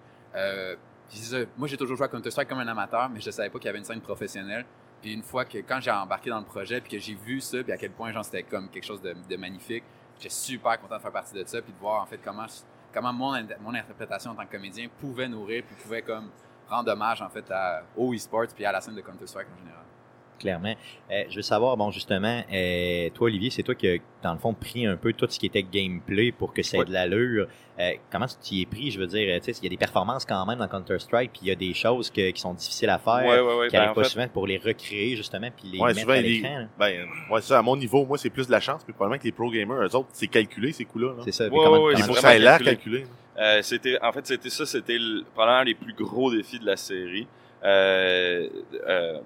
moi, j'ai toujours joué à Counter-Strike comme un amateur, mais je savais pas qu'il y avait une scène professionnelle. Puis une fois que, quand j'ai embarqué dans le projet, puis que j'ai vu ça, puis à quel point, genre, c'était comme quelque chose de, magnifique, j'étais super content de faire partie de ça, puis de voir, en fait, comment, comment mon, mon interprétation en tant que comédien pouvait nourrir, puis pouvait, comme, rendre hommage, en fait, à, au e-sport, puis à la scène de Counter-Strike en général clairement. Euh, je veux savoir, bon, justement, euh, toi, Olivier, c'est toi qui as, dans le fond, pris un peu tout ce qui était gameplay pour que ça ait de l'allure. Euh, comment tu t'y es pris? Je veux dire, tu sais, il y a des performances quand même dans Counter-Strike, puis il y a des choses qui sont difficiles à faire, qui n'arrivent ben, pas souvent pour les recréer, justement, puis les mettre à l'écran. Ben, ouais, ça, à mon niveau, moi, c'est plus de la chance, puis probablement que les pro gamers, eux autres, c'est calculé, ces coups-là. C'est ça. il faut que ça ait l'air calculé. c'était, en fait, c'était ça, c'était probablement les plus gros défis de la série. Euh, euh,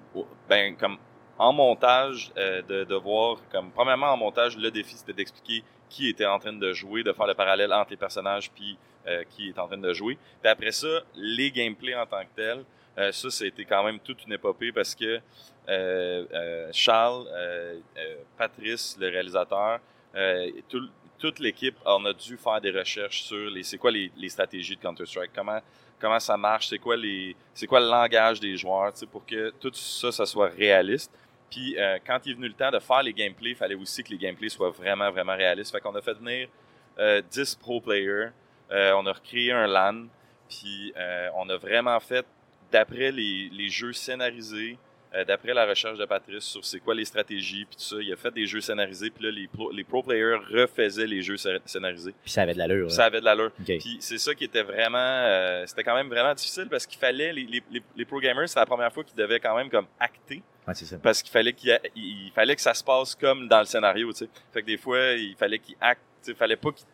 ben, comme en montage, euh, de, de voir, comme, premièrement, en montage, le défi, c'était d'expliquer qui était en train de jouer, de faire le parallèle entre les personnages puis euh, qui est en train de jouer. Puis après ça, les gameplays en tant que tels, euh, ça, c'était quand même toute une épopée parce que euh, Charles, Patrice, le réalisateur, tout, toute l'équipe, on a dû faire des recherches sur les, c'est quoi les, les stratégies de Counter-Strike, comment comment ça marche, c'est quoi les, c'est quoi le langage des joueurs, pour que tout ça, ça soit réaliste. Puis euh, quand il est venu le temps de faire les gameplays, il fallait aussi que les gameplays soient vraiment, vraiment réalistes. Fait qu'on a fait venir euh, 10 pro players. Euh, on a recréé un LAN. Puis euh, on a vraiment fait, d'après les, les jeux scénarisés, euh, d'après la recherche de Patrice sur c'est quoi les stratégies, puis tout ça, il a fait des jeux scénarisés, puis là, les pro, les pro players refaisaient les jeux scénarisés. Puis ça avait de l'allure. Ça avait de l'allure. Puis c'est ça qui était vraiment... Euh, c'était quand même vraiment difficile parce qu'il fallait... Les, les, les, pro gamers, c'était la première fois qu'ils devaient quand même comme acter. Ouais, ça. Parce qu'il fallait qu'il il, fallait que ça se passe comme dans le scénario, tu sais. Fait que des fois, il fallait qu'ils actent, il fallait pas qu'ils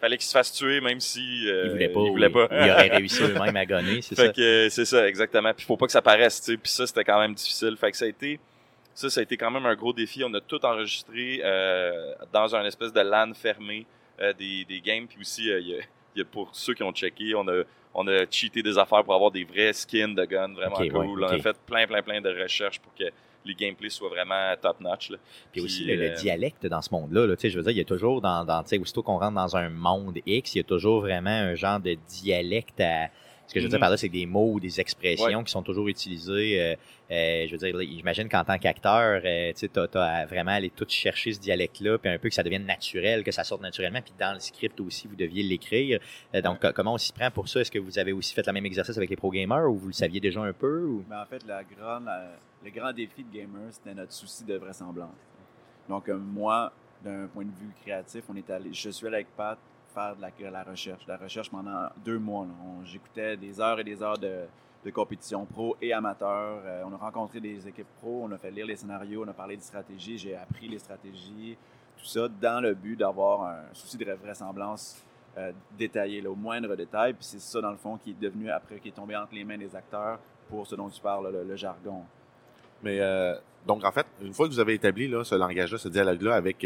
fallait qu'il se fasse tuer même si euh, il voulait pas. Il, voulait pas. il aurait réussi lui-même à gagner, c'est ça. Fait que c'est ça exactement. Puis faut pas que ça paraisse, tu sais. Puis ça c'était quand même difficile. Fait que ça a été ça ça a été quand même un gros défi. On a tout enregistré euh, dans un espèce de LAN fermé euh, des, des games puis aussi euh, il y, a, pour ceux qui ont checké, on a on a cheaté des affaires pour avoir des vrais skins de guns vraiment cool. On a fait plein plein plein de recherches pour que les gameplays soient vraiment top-notch. Puis, aussi le, euh, dialecte dans ce monde-là. Là, je veux dire, il y a toujours, dans, dans aussitôt qu'on rentre dans un monde X, il y a toujours vraiment un genre de dialecte à... Ce que je veux dire mm-hmm. par là, c'est des mots ou des expressions qui sont toujours utilisées. Euh, euh, je veux dire, j'imagine qu'en tant qu'acteur, euh, tu as, vraiment aller tout chercher ce dialecte-là, puis un peu que ça devienne naturel, que ça sorte naturellement, puis dans le script aussi, vous deviez l'écrire. donc, comment on s'y prend pour ça? Est-ce que vous avez aussi fait le même exercice avec les pro gamers ou vous le saviez déjà un peu? Ou? Ben, en fait, la grande, le grand défi de gamers, c'était notre souci de vraisemblance. Donc, euh, moi, d'un point de vue créatif, on est allé, je suis allé avec Pat faire de la, recherche. La recherche pendant deux mois. J'écoutais des heures et des heures de, de compétition pro et amateur. Euh, on a rencontré des équipes pro, on a fait lire les scénarios, on a parlé de stratégie, j'ai appris les stratégies. tout ça dans le but d'avoir un souci de vraisemblance euh, détaillé, là, au moindre détail. Puis c'est ça, dans le fond, qui est devenu, après, qui est tombé entre les mains des acteurs pour ce dont tu parles, le, jargon. Mais euh, donc, en fait, une fois que vous avez établi là, ce langage-là, ce dialogue-là avec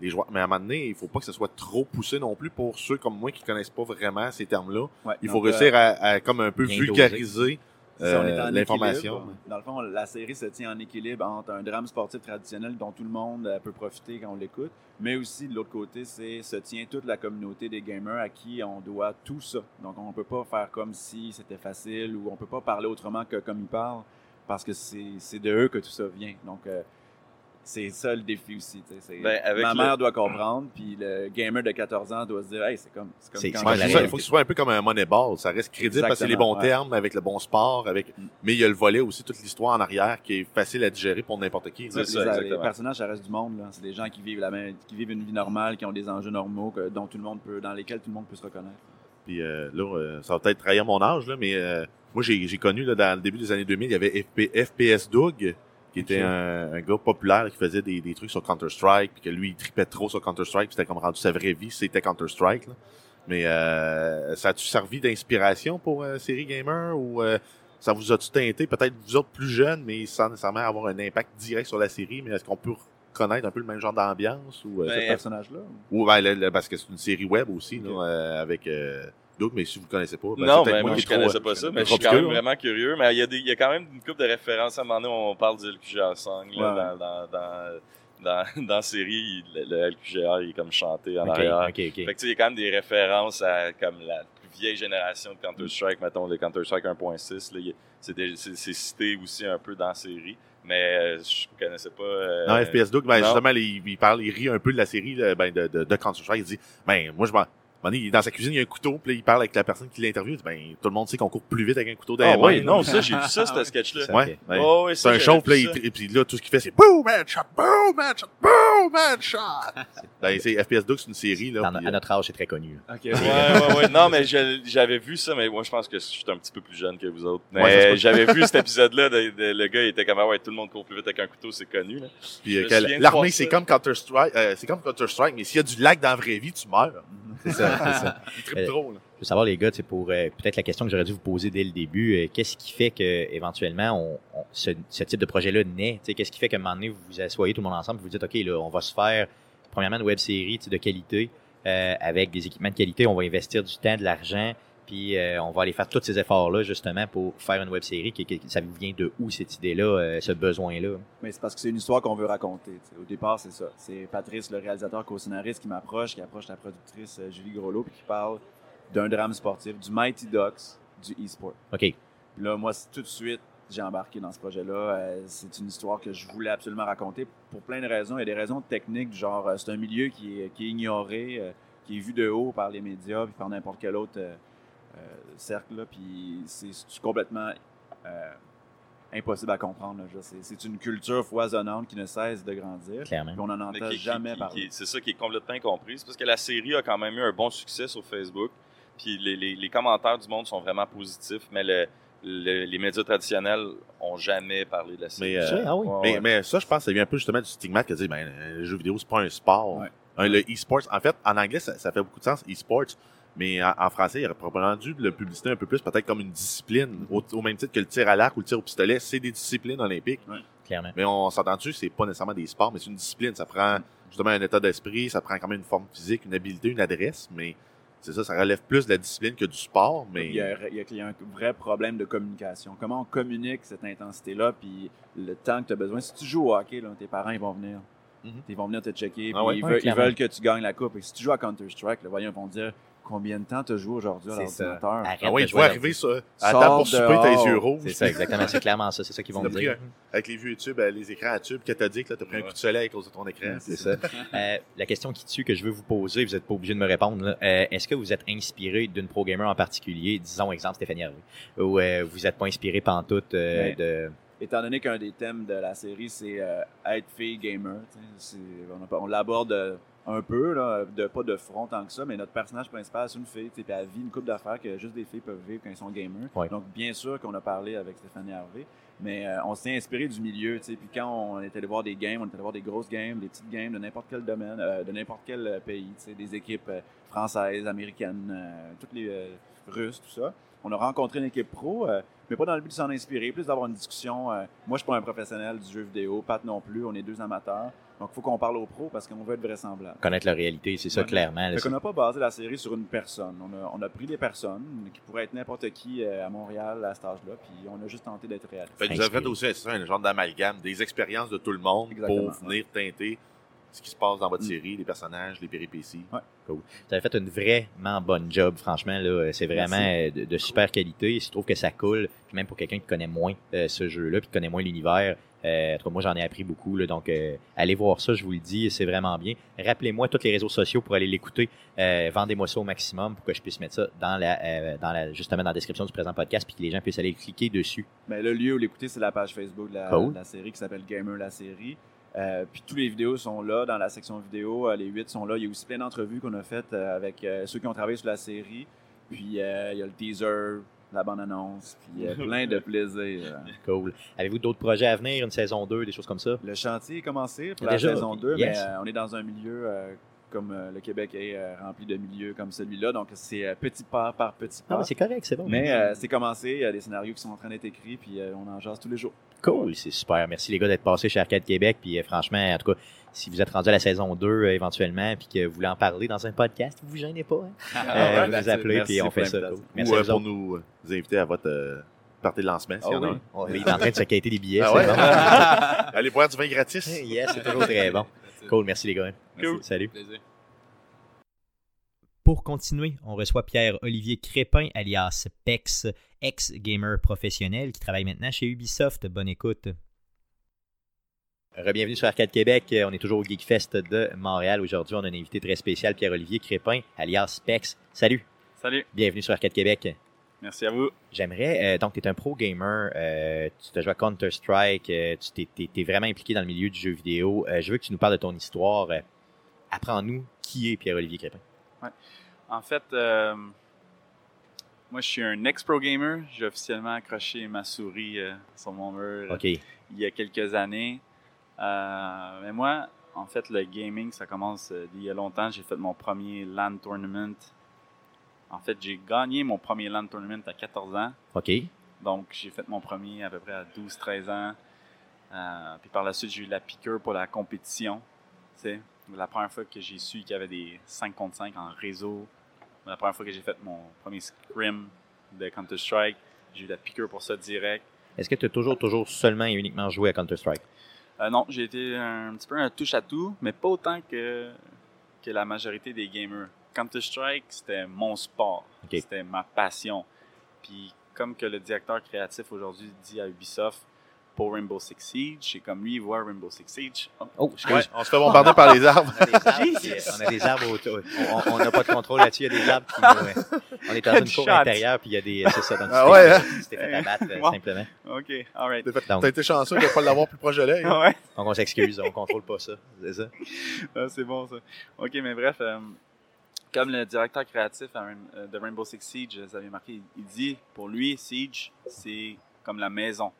les joueurs, mais à un moment donné, il faut pas que ce soit trop poussé non plus pour ceux comme moi qui connaissent pas vraiment ces termes-là. il faut réussir à, comme un peu vulgariser euh, l'information. Dans le fond, la série se tient en équilibre entre un drame sportif traditionnel dont tout le monde euh, peut profiter quand on l'écoute, mais aussi de l'autre côté, c'est se tient toute la communauté des gamers à qui on doit tout ça. Donc on peut pas faire comme si c'était facile ou on peut pas parler autrement que comme ils parlent parce que c'est de eux que tout ça vient. Donc euh, c'est ça le défi aussi. Ben, ma mère doit comprendre, puis le gamer de 14 ans doit se dire, hey, c'est comme, c'est comme quand Il faut que ce soit un peu comme un Moneyball. Ça reste crédible parce que c'est les bons termes, avec le bon sport, avec, mm. mais il y a le volet aussi, toute l'histoire en arrière qui est facile à digérer pour n'importe qui. les, personnages, ça reste du monde, C'est des gens qui vivent la même, qui vivent une vie normale, qui ont des enjeux normaux, dont tout le monde peut, dans lesquels tout le monde peut se reconnaître. Puis euh, là, euh, ça va peut-être trahir mon âge, là, mais euh, moi, j'ai connu, là, dans le début des années 2000, il y avait FPS Doug, qui était un, gars populaire qui faisait des, des trucs sur Counter-Strike, puis que lui, il tripait trop sur Counter-Strike, c'était comme rendu sa vraie vie, c'était Counter-Strike. Mais euh, ça a-tu servi d'inspiration pour euh, série gamer ou euh, ça vous a-tu teinté, peut-être vous autres plus jeunes, mais sans nécessairement avoir un impact direct sur la série, mais est-ce qu'on peut connaître un peu le même genre d'ambiance ou euh, ce ben, personnage-là? Ou ben, parce que c'est une série web aussi, là, euh, avec mais si vous ne connaissez pas, ben, non, mais moi, je ne connaissais pas ça, mais je suis quand même vraiment curieux. Mais il y, a il y a quand même une couple de références. À un moment donné, on parle du LQGA Song là, dans, dans, dans, dans, la série. Le, LQGA il est comme chanté en arrière. Fait que, il y a quand même des références à comme la plus vieille génération de Counter-Strike, mettons, le Counter-Strike 1.6. C'est cité aussi un peu dans la série mais euh, je ne connaissais pas. Euh, non, FPS Duke, ben, justement, il, il, parle, il rit un peu de la série ben, de, de, de Counter-Strike. Il dit, ben, moi, je dans sa cuisine, il y a un couteau, puis il parle avec la personne qui l'interviewe. Ben, tout le monde sait qu'on court plus vite avec un couteau derrière. Ah oui, non, ça, j'ai vu ça, ce sketch-là. Ouais. Oh, c'est un show, puis là, et puis là, tout ce qu'il fait, c'est boom, headshot, boom, headshot, boom, headshot. ben, c'est FPS Duck, c'est une série, là. à notre âge, c'est très connu. Ok. ouais, ouais, ouais. Non, mais j'avais vu ça, mais moi, je pense que je suis un petit peu plus jeune que vous autres. Mais j'avais vu cet épisode-là, le gars, il était comme, ah ouais, tout le monde court plus vite avec un couteau, c'est connu, là. Puis, l'armée, c'est comme Counter-Strike, euh, c'est comme Counter-Strike, mais s'il y a du lag dans la vraie vie, tu meurs. C'est ça, c'est ça. Il trop, là. Je veux savoir, les gars, pour euh, peut-être la question que j'aurais dû vous poser dès le début, euh, qu'est-ce qui fait que éventuellement on, ce, type de projet-là naît? Qu'est-ce qui fait qu'à un moment donné, vous vous asseyez tout le monde ensemble et vous dites, OK, là, on va se faire, premièrement, une web série de qualité, euh, avec des équipements de qualité, on va investir du temps, de l'argent, puis euh, on va aller faire tous ces efforts-là, justement, pour faire une web série. Qui, ça vient de où, cette idée-là, euh, ce besoin-là? Mais c'est parce que c'est une histoire qu'on veut raconter. Au départ, c'est ça. C'est Patrice, le réalisateur, co-scénariste, qui m'approche, qui approche la productrice euh, Julie Groslo, puis qui parle d'un drame sportif, du Mighty Ducks, du e-sport. OK. Puis là, moi, tout de suite, j'ai embarqué dans ce projet-là. c'est une histoire que je voulais absolument raconter pour plein de raisons. Il y a des raisons techniques, genre, c'est un milieu qui est, qui est ignoré, qui est vu de haut par les médias, puis par n'importe quel autre euh, cercle, puis c'est complètement euh, impossible à comprendre. C'est une culture foisonnante qui ne cesse de grandir. Clairement. on n'en entend jamais parler. C'est ça qui est complètement incompris. parce que la série a quand même eu un bon succès sur Facebook. Puis les, les, commentaires du monde sont vraiment positifs, mais le, les médias traditionnels ont jamais parlé de la série. Mais, euh, ah mais, ça, je pense, ça vient un peu justement du stigmate qui dit ben, le jeu vidéo, c'est pas un sport. le e-sport, en fait, en anglais, ça, ça fait beaucoup de sens, e-sports. Mais en, français, il aurait probablement dû le publiciter un peu plus, peut-être comme une discipline, au, même titre que le tir à l'arc ou le tir au pistolet, c'est des disciplines olympiques. Clairement. Mais on s'entend dessus, c'est pas nécessairement des sports, mais c'est une discipline. Ça prend justement un état d'esprit, ça prend quand même une forme physique, une habileté, une adresse, mais c'est ça, ça relève plus de la discipline que du sport. Mais... Il, y a, il y a un vrai problème de communication. Comment on communique cette intensité-là, puis le temps que tu as besoin? Si tu joues au hockey, là, tes parents ils vont venir. Mm-hmm. Ils vont venir te checker, ah ils, veulent, ils, veulent, que tu gagnes la coupe. Et si tu joues à Counter-Strike, les voyons vont dire combien de temps tu joué aujourd'hui à l'ordinateur? Ah oui, je vois arriver ça. À table pour souper, t'as les yeux rouges. C'est ça, exactement. C'est clairement ça. C'est ça qu'ils vont me dire. avec les vues YouTube, euh, les écrans à tube cathodiques, t'as pris un coup de soleil à cause de ton écran. C'est ça. euh, la question qui tue que je veux vous poser, vous n'êtes pas obligé de me répondre. Euh, Est-ce que vous êtes inspiré d'une pro gamer en particulier, disons exemple Stéphanie Hervé, ou euh, vous n'êtes pas inspiré pantoute euh, de étant donné qu'un des thèmes de la série, c'est être fille gamer, on, on l'aborde un peu, là, de, pas de front tant que ça, mais notre personnage principal, c'est une fille, puis elle vit une coupe d'affaires que juste des filles peuvent vivre quand ils sont gamers. Donc, bien sûr qu'on a parlé avec Stéphanie Harvey, mais euh, on s'est inspiré du milieu, tu puis quand on était allé voir des games, on était allé voir des grosses games, des petites games de n'importe quel domaine, euh, de n'importe quel euh, pays, tu des équipes françaises, américaines, toutes les russes, tout ça. On a rencontré une équipe pro, mais pas dans le but de s'en inspirer, plus d'avoir une discussion. moi, je suis pas un professionnel du jeu vidéo, Pat non plus, on est deux amateurs. Donc, il faut qu'on parle aux pros parce qu'on veut être vraisemblable. Connaître la réalité, c'est ça, clairement. On n'a pas basé la série sur une personne. On a, pris des personnes qui pourraient être n'importe qui euh, à Montréal à cet âge-là, puis on a juste tenté d'être réaliste. Fait vous avez fait aussi un genre d'amalgame, des expériences de tout le monde pour venir teinter ce qui se passe dans votre mm. série, les personnages, les péripéties. Ouais. Cool. Vous avez fait une vraiment bonne job, franchement. Là, c'est vraiment euh, de, super qualité. Je trouve que ça coule. Puis même pour quelqu'un qui connaît moins euh, ce jeu-là, puis qui connaît moins l'univers, euh, moi, j'en ai appris beaucoup. Là, donc, euh, allez voir ça, je vous le dis, c'est vraiment bien. Rappelez-moi tous les réseaux sociaux pour aller l'écouter. Euh, vendez-moi ça au maximum pour que je puisse mettre ça dans la, euh, dans la, justement dans la description du présent podcast puis que les gens puissent aller cliquer dessus. Mais ben, le lieu où l'écouter, c'est la page Facebook de la, la série qui s'appelle Gamer la série. Puis tous les vidéos sont là dans la section vidéo. les huit sont là. Il y a aussi plein d'entrevues qu'on a faites avec ceux qui ont travaillé sur la série. Puis il y a le teaser, la bonne annonce, puis euh, plein de plaisir. Cool. Avez-vous d'autres projets à venir, une saison 2, des choses comme ça? Le chantier est commencé pour la saison 2, mais euh, on est dans un milieu euh, comme le Québec est rempli de milieux comme celui-là, donc c'est petit pas par petit pas. Ah, c'est correct, c'est bon. Mais c'est commencé, il y a des scénarios qui sont en train d'être écrits, puis on en jase tous les jours. Cool, c'est super. Merci les gars d'être passés chez Arcade Québec, puis franchement, en tout cas, si vous êtes rendu à la saison 2 euh, éventuellement puis que vous voulez en parler dans un podcast, vous vous gênez pas. Hein? Ah, euh, vous nous appelez puis on fait ça. Merci Ou euh, pour nous, inviter à votre partie de lancement. Si oh, oui. Il est en train de se quitter des billets. Ah Allez boire du vin gratis. yes, c'est toujours très bon. Cool, merci les gars. Cool. Salut. Pour continuer, on reçoit Pierre-Olivier Crépin, alias Pex, ex-gamer professionnel qui travaille maintenant chez Ubisoft. Bonne écoute. Bienvenue sur Arcade Québec. On est toujours au Geekfest de Montréal. Aujourd'hui, on a un invité très spécial, Pierre-Olivier Crépin, alias Specs. Salut. Salut. Bienvenue sur Arcade Québec. Merci à vous. J'aimerais, euh, donc tu es un pro gamer, euh, tu te joué à Counter-Strike, euh, tu t'es, vraiment impliqué dans le milieu du jeu vidéo. je veux que tu nous parles de ton histoire. apprends-nous qui est Pierre-Olivier Crépin. Ouais. En fait, moi je suis un ex-pro gamer. J'ai officiellement accroché ma souris sur mon mur il y a quelques années. Euh, mais moi, en fait, le gaming, ça commence euh, il y a longtemps. J'ai fait mon premier LAN tournament. En fait, j'ai gagné mon premier LAN tournament à 14 ans. OK. Donc, j'ai fait mon premier à peu près à 12-13 ans. Euh, puis par la suite, j'ai eu la piqûre pour la compétition. La première fois que j'ai su qu'il y avait des 5 contre 5 en réseau. La première fois que j'ai fait mon premier scrim de Counter-Strike. J'ai eu la piqûre pour ça direct. Est-ce que tu as toujours, toujours seulement et uniquement joué à Counter-Strike? Euh, non, j'ai été un petit peu un touche-à-tout, mais pas autant que, que la majorité des gamers. Counter-Strike, c'était mon sport. C'était ma passion. Puis comme que le directeur créatif aujourd'hui dit à Ubisoft, pour Rainbow Six Siege. C'est comme lui, il voit Rainbow Six Siege. Oh, ouais, on se fait bombarder par les arbres. On a des arbres, autour. On n'a pas de contrôle là-dessus. Il y a des arbres qui nous, On est dans une cour intérieure, puis il y a des. C'est ça, donc ah ouais, hein? c'était fait abattre, euh, simplement. OK, all right. T'as été chanceux de ne pas l'avoir plus proche de l'œil. Hein? Ouais. Donc on s'excuse, on contrôle pas ça. C'est ça. Ah, c'est bon, ça. OK, mais bref. Euh, comme le directeur créatif euh, de Rainbow Six Siege, vous avez marqué, il dit, pour lui, Siege, c'est comme la maison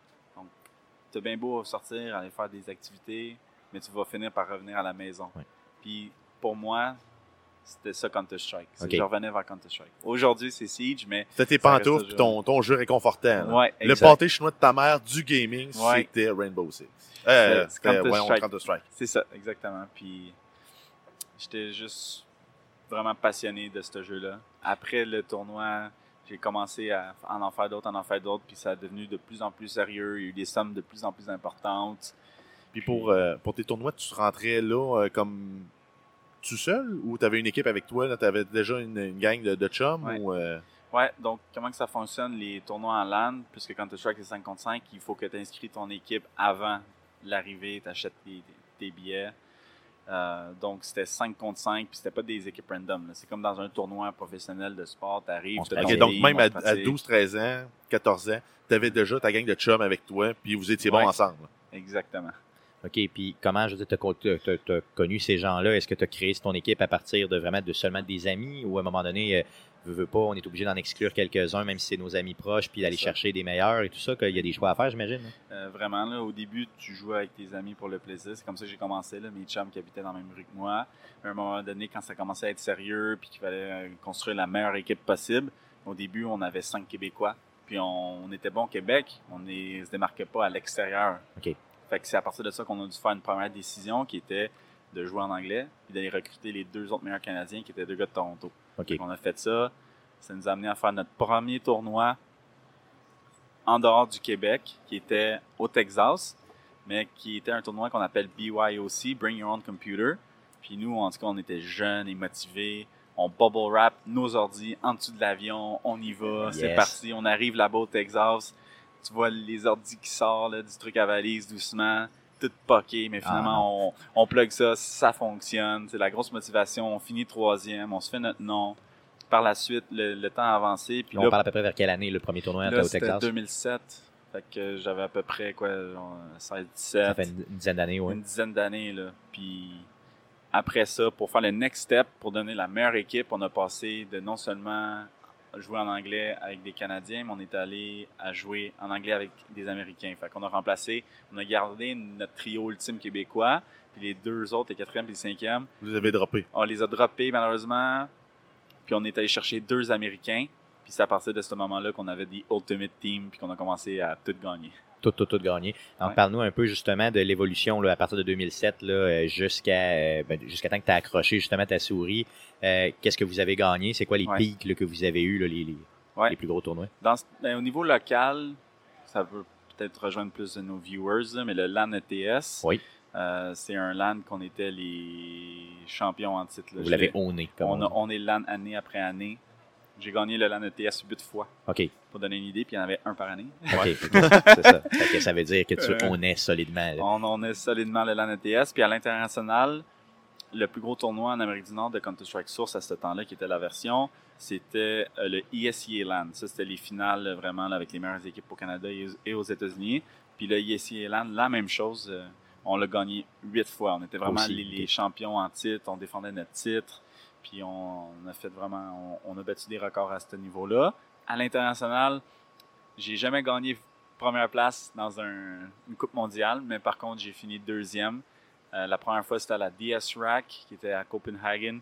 t'as bien beau sortir, aller faire des activités, mais tu vas finir par revenir à la maison. Puis pour moi, c'était ça Counter-Strike. Je revenais vers Counter-Strike. Aujourd'hui, c'est Siege, mais. C'était tes pantoufles, puis ton, ton jeu réconfortant. Ouais, le pâté chinois de ta mère du gaming, c'était Rainbow Six. Euh, Counter-Strike. c'est ça, exactement. Puis j'étais juste vraiment passionné de ce jeu-là. Après le tournoi, j'ai commencé à en, faire d'autres, en en faire d'autres, puis ça a devenu de plus en plus sérieux. Il y a eu des sommes de plus en plus importantes. Puis pour, euh, pour tes tournois, tu rentrais là euh, comme tout seul ou tu avais une équipe avec toi? Tu avais déjà une, gang de, de chums? Ouais. Ou, euh? ouais, donc comment que ça fonctionne les tournois en LAN? Puisque quand tu avec les 5 contre 5, il faut que tu inscris ton équipe avant l'arrivée, tu achètes tes, billets. Euh, donc, c'était 5 contre 5, puis c'était pas des équipes random. C'est comme dans un tournoi professionnel de sport, t'arrives, okay, Donc, même à, 12, 13 ans, 14 ans, t'avais déjà ta gang de chums avec toi, puis vous étiez bons ensemble. Exactement. OK, puis comment, je veux dire, tu as, connu ces gens-là? Est-ce que tu as créé ton équipe à partir de vraiment de seulement des amis ou à un moment donné, veux, pas, on est obligé d'en exclure quelques-uns, même si c'est nos amis proches, puis d'aller chercher des meilleurs et tout ça, qu'il y a des choix à faire, j'imagine? Hein? Euh, vraiment, là, au début, tu jouais avec tes amis pour le plaisir. C'est comme ça que j'ai commencé, là, mes chums qui habitaient dans la même rue que moi. À un moment donné, quand ça commençait à être sérieux, puis qu'il fallait euh, construire la meilleure équipe possible, au début, on avait cinq Québécois. Puis on, était bon au Québec, on ne se démarquait pas à l'extérieur. OK. Fait que c'est à partir de ça qu'on a dû faire une première décision qui était de jouer en anglais, puis d'aller recruter les deux autres meilleurs Canadiens qui étaient deux gars de Toronto. OK. On a fait ça. Ça nous a amené à faire notre premier tournoi en dehors du Québec, qui était au Texas, mais qui était un tournoi qu'on appelle BYOC, Bring Your Own Computer. Puis nous, en tout cas, on était jeunes et motivés. On bubble wrap nos ordi en dessous de l'avion. On y va, c'est parti. On arrive là-bas au Texas. Tu vois les ordi qui sortent du truc à valise doucement tout poqué, mais finalement, ah. on, on plug ça, ça fonctionne. C'est la grosse motivation. On finit troisième, on se fait notre nom par la suite, le, temps a avancé. Puis on parle à peu près vers quelle année le premier tournoi là, au Texas? 2007. Fait que j'avais à peu près quoi, 16, 17. Ça fait une, dizaine d'années, oui. Une dizaine d'années, là. Puis après ça, pour faire le next step, pour donner la meilleure équipe, on a passé de non seulement jouer en anglais avec des Canadiens, mais on est allé à jouer en anglais avec des Américains. Fait qu'on a remplacé, on a gardé notre trio ultime québécois, puis les deux autres, les quatrième et les cinquième. Vous les avez droppés. On les a droppés, malheureusement. Puis on est allé chercher deux Américains. Puis c'est à partir de ce moment-là qu'on avait des Ultimate Team, puis qu'on a commencé à tout gagner. Tout, tout, tout gagner. Donc, parle-nous un peu justement de l'évolution à partir de 2007 euh, jusqu'à euh, ben, jusqu'à temps que tu as accroché justement ta souris. Euh, qu'est-ce que vous avez gagné? C'est quoi les pics que vous avez eus, les, les, plus gros tournois? Dans, ben, au niveau local, ça peut peut-être rejoindre plus de nos viewers, mais le LAN ETS, oui. Euh, c'est un LAN qu'on était les champions en titre. Vous l'avez honné. On, on est LAN année après année. J'ai gagné le LAN ETS 8 fois. OK. Pour donner une idée, puis il y en avait un par année. OK, c'est ça. ça veut dire que tu euh, solidement. On honnait solidement le LAN ETS. Puis à l'international, le plus gros tournoi en Amérique du Nord de Counter-Strike Source à ce temps-là, qui était la version, c'était euh, le ESEA LAN. Ça, c'était les finales vraiment avec les meilleures équipes au Canada et aux États-unis. Puis le ESEA LAN, la même chose on l'a gagné huit fois. On était vraiment les, champions en titre, on défendait notre titre, puis on, a fait vraiment, on, a battu des records à ce niveau-là. À l'international, j'ai jamais gagné première place dans une Coupe mondiale, mais par contre, j'ai fini deuxième. Euh, la première fois, c'était à la DS Rack, qui était à Copenhagen.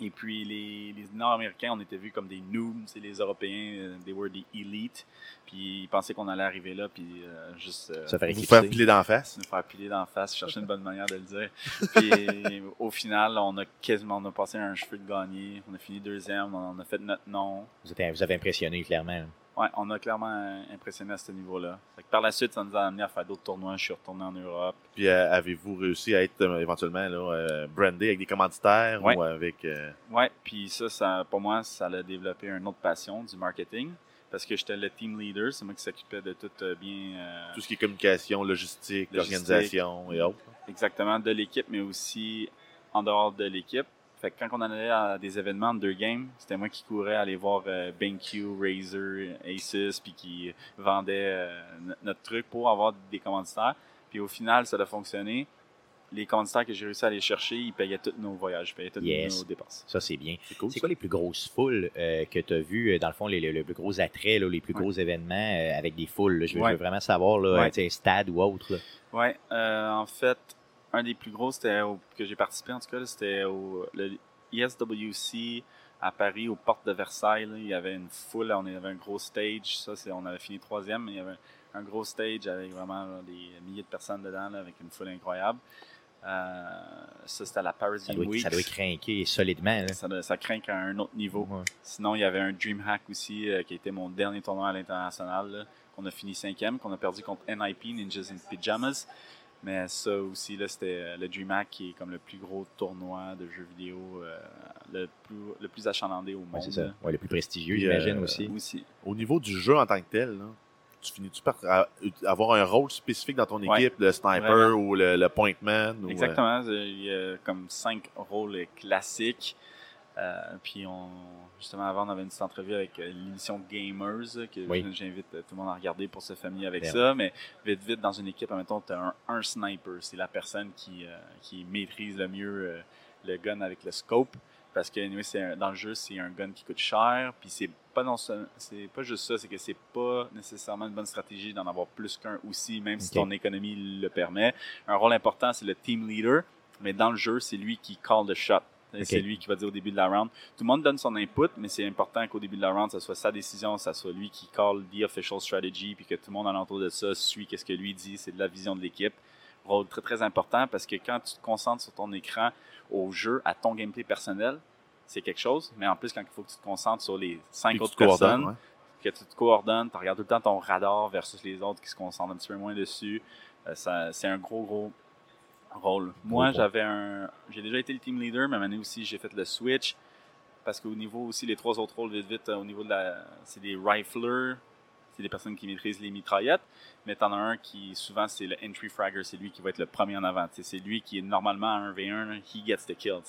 Et puis les, Nord-Américains, on était vus comme des noobs, c'est les Européens, euh, they were the elite. Puis ils pensaient qu'on allait arriver là, puis euh, juste euh, ça nous faire piler d'en face. Nous faire piler d'en face, chercher une bonne manière de le dire. Puis au final, on a quasiment, on a passé un cheveu de gagner, on a fini deuxième, on a fait notre nom. Vous, vous avez impressionné clairement. Ouais, on a clairement impressionné à ce niveau-là. Par la suite, ça nous a amené à faire d'autres tournois. Je suis retourné en Europe. Puis euh, avez-vous réussi à être euh, éventuellement là, euh, brandé avec des commanditaires ou avec. Ouais, puis ça, ça, pour moi, ça a développé une autre passion du marketing. Parce que j'étais le team leader, c'est moi qui s'occupait de tout bien. Tout ce qui est communication, logistique, logistique organisation et autres. Exactement, de l'équipe, mais aussi en dehors de l'équipe. Fait que quand on allait à des événements de deux games, c'était moi qui courais aller voir euh, BenQ, Razer, Asus, puis qui vendait euh, notre truc pour avoir des commanditaires. Puis au final, ça a fonctionné. Les commanditaires que j'ai réussi à aller chercher, ils payaient tous nos voyages, ils payaient toutes nos dépenses. Ça, c'est bien. C'est quoi les plus grosses foules euh, que tu as vues, dans le fond, les, les, plus gros attraits, les plus gros événements avec des foules? Je, veux, vraiment savoir, là, un stade ou autre. Oui, en fait, un des plus gros c'était que j'ai participé en tout cas, c'était au le ESWC à Paris, aux portes de Versailles. il y avait une foule, on avait un gros stage. Ça, c'est, on avait fini troisième, mais il y avait un gros stage avec vraiment des milliers de personnes dedans, avec une foule incroyable. Euh, ça, c'était à la Paris ça Week. Ça doit craquer solidement. Ça, ça craint à un autre niveau. Sinon, il y avait un DreamHack aussi, euh, qui était mon dernier tournoi à l'international, qu'on a fini cinquième, qu'on a perdu contre NIP, Ninjas in Pyjamas. Mais ça aussi, là, c'était euh, le DreamHack qui est comme le plus gros tournoi de jeux vidéo, euh, le, plus, le plus achalandé au monde. c'est ça. Ouais, le plus prestigieux, j'imagine euh, aussi. aussi. Au niveau du jeu en tant que tel, tu finis-tu par avoir un rôle spécifique dans ton équipe, le sniper ou le, point man? Exactement. Il y a comme cinq rôles classiques. Euh, puis on, justement avant on avait une petite entrevue avec euh, l'émission Gamers que j'invite tout le monde à regarder pour se familier avec ça. Mais vite vite dans une équipe, admettons, tu as un, sniper, c'est la personne qui, qui maîtrise le mieux le gun avec le scope. Parce que anyway, dans le jeu, c'est un gun qui coûte cher, puis c'est pas non c'est pas juste ça, c'est que c'est pas nécessairement une bonne stratégie d'en avoir plus qu'un aussi, même si ton économie le permet. Un rôle important, c'est le team leader, mais dans le jeu, c'est lui qui call the shot. C'est lui qui va dire au début de la round. Tout le monde donne son input, mais c'est important qu'au début de la round, ça soit sa décision, ça soit lui qui call the official strategy, puis que tout le monde alentour de ça suit qu'est-ce que lui dit. C'est de la vision de l'équipe. Rôle très très important parce que quand tu te concentres sur ton écran, au jeu, à ton gameplay personnel, c'est quelque chose. Mais en plus, quand il faut que tu te concentres sur les cinq autres personnes, que tu te coordonnes, tu regardes tout le temps ton radar versus les autres qui se concentrent un petit peu moins dessus, euh, c'est un gros, gros rôle. Moi, j'avais un. J'ai déjà été le team leader, mais année aussi, j'ai fait le switch. Parce qu'au niveau aussi, les trois autres rôles, vite, vite, au niveau de la. C'est des riflers, c'est des personnes qui maîtrisent les mitraillettes, mais t'en as un qui, souvent, c'est le entry fragger, c'est lui qui va être le premier en avant. C'est lui qui est normalement un 1v1, he gets the kill.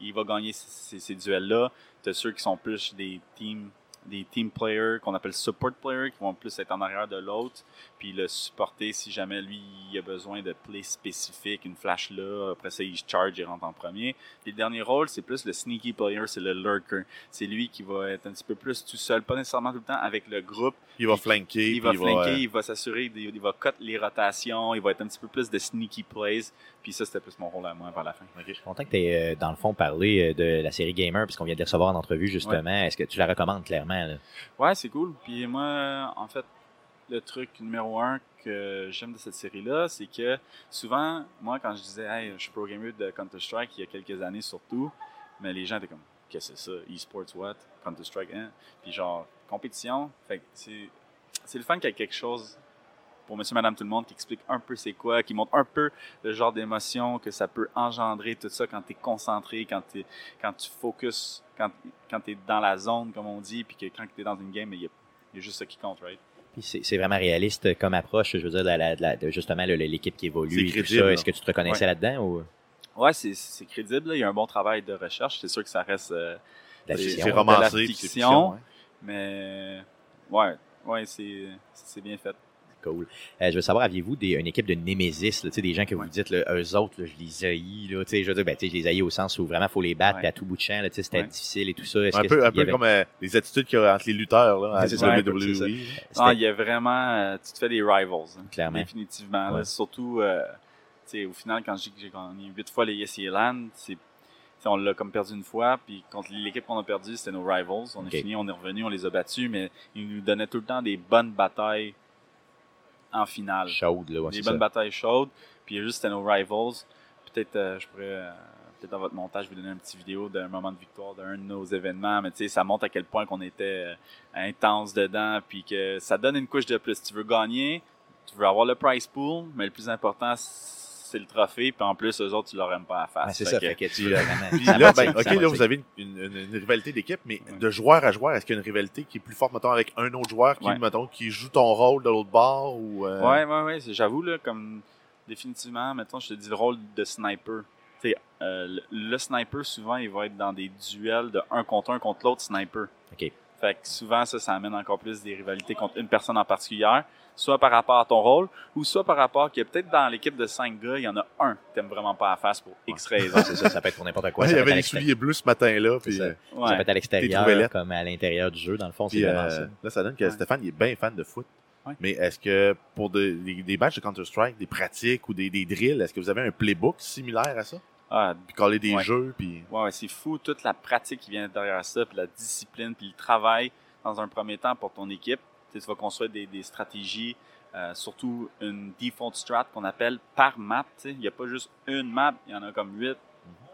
Il va gagner ces, ces duels-là. T'as ceux qui sont plus des teams des team players qu'on appelle support players qui vont plus être en arrière de l'autre, puis le supporter si jamais lui il a besoin de play spécifique, une flash là, après ça il charge et rentre en premier. Et le dernier rôle, c'est plus le sneaky player, c'est le lurker. C'est lui qui va être un petit peu plus tout seul, pas nécessairement tout le temps avec le groupe. Il va flanker. Il va flanker, il va s'assurer, il va cut les rotations, il va être un petit peu plus de sneaky plays. Puis ça, c'était plus mon rôle à moi vers la fin. Je suis content que tu aies, euh, dans le fond, parlé euh, de la série Gamer, puisqu'on vient de recevoir en entrevue, justement. Est-ce que tu la recommandes clairement? Là? Ouais, c'est cool. Puis moi, en fait, le truc numéro un que j'aime de cette série-là, c'est que souvent, moi, quand je disais, hey, je suis pro de Counter-Strike il y a quelques années surtout, mais les gens étaient comme, qu'est-ce que c'est ça? E-sports what? Counter-Strike, hein? Puis genre, compétition. Fait c'est, c'est le fun qu'il y ait quelque chose pour monsieur, madame, tout le monde, qui explique un peu c'est quoi, qui montre un peu le genre d'émotion que ça peut engendrer, tout ça, quand tu es concentré, quand, es, quand tu focuses, quand, quand tu es dans la zone, comme on dit, puis que quand tu es dans une game, il y, a juste ça qui compte, right? C'est vraiment réaliste comme approche, je veux dire, de, justement justement l'équipe qui évolue et tout ça. Est-ce que tu te reconnaissais là-dedans ou? Ouais, c'est crédible. Il y a un bon travail de recherche. C'est sûr que ça reste euh, c'est romancé, c'est fiction, mais ouais, ouais, c'est bien fait. Cool. Euh, je veux savoir, aviez-vous une équipe de Némésis, là, des gens que vous dites, là, eux autres, je les haïs, là, je veux dire, ben, je les haïs au sens où vraiment il faut les battre, à tout bout de champ, c'était difficile et tout ça. Un peu, un peu comme euh, les attitudes qu'il y a entre les lutteurs là, à la WWE. Ah, il y a vraiment, euh, tu te fais des rivals. Hein, Clairement. Définitivement. surtout, au final, quand j'ai gagné huit fois les Yes Land, c'est on l'a comme perdu une fois, puis contre l'équipe qu'on a perdu, c'était nos rivals. On est fini, on est revenu, on les a battus, mais ils nous donnaient tout le temps des bonnes batailles en finale. Chaudes, là, Des bonnes batailles chaudes. Puis juste, c'était nos rivals. Peut-être, euh, je pourrais, euh, peut-être dans votre montage, vous donner une petite vidéo d'un moment de victoire d'un de nos événements. Mais tu sais, ça montre à quel point qu'on était euh, intense dedans. Puis que ça donne une couche de plus. Tu veux gagner, tu veux avoir le price pool, mais le plus important, c'est le trophée, puis en plus, eux autres, tu leur aimes pas à face. c'est ça, fait que tu là, là, ben, OK, là, vous avez une, une, rivalité d'équipe, mais de joueur à joueur, est-ce qu'il y a une rivalité qui est plus forte, mettons, avec un autre joueur qui, mettons, qui joue ton rôle de l'autre bord ou. Euh... Ouais, ouais, ouais. J'avoue, là, comme définitivement, mettons, je te dis le rôle de sniper. Euh, le, le, sniper, souvent, il va être dans des duels de un contre un contre l'autre sniper. OK. Fait que souvent, ça, ça amène encore plus des rivalités contre une personne en particulier, soit par rapport à ton rôle, ou soit par rapport que peut-être dans l'équipe de cinq gars, il y en a un que t'aimes vraiment pas à face pour X raisons. c'est ça, ça peut être pour n'importe quoi. il y avait les souliers bleus ce matin-là. Puis, ça. Euh, ça. peut être à l'extérieur, comme à l'intérieur du jeu, dans le fond, c'est vraiment euh, ça. Là, ça donne que Stéphane, il est bien fan de foot. Mais est-ce que pour des, des, matchs de Counter-Strike, des pratiques ou des, des drills, est-ce que vous avez un playbook similaire à ça? Ah, puis coller des jeux, puis... Ouais, c'est fou, toute la pratique qui vient derrière ça, puis la discipline, puis le travail dans un premier temps pour ton équipe. Tu, vas construire des, stratégies, euh, surtout une default strat qu'on appelle par map. Il n'y a pas juste une map, il y en a comme huit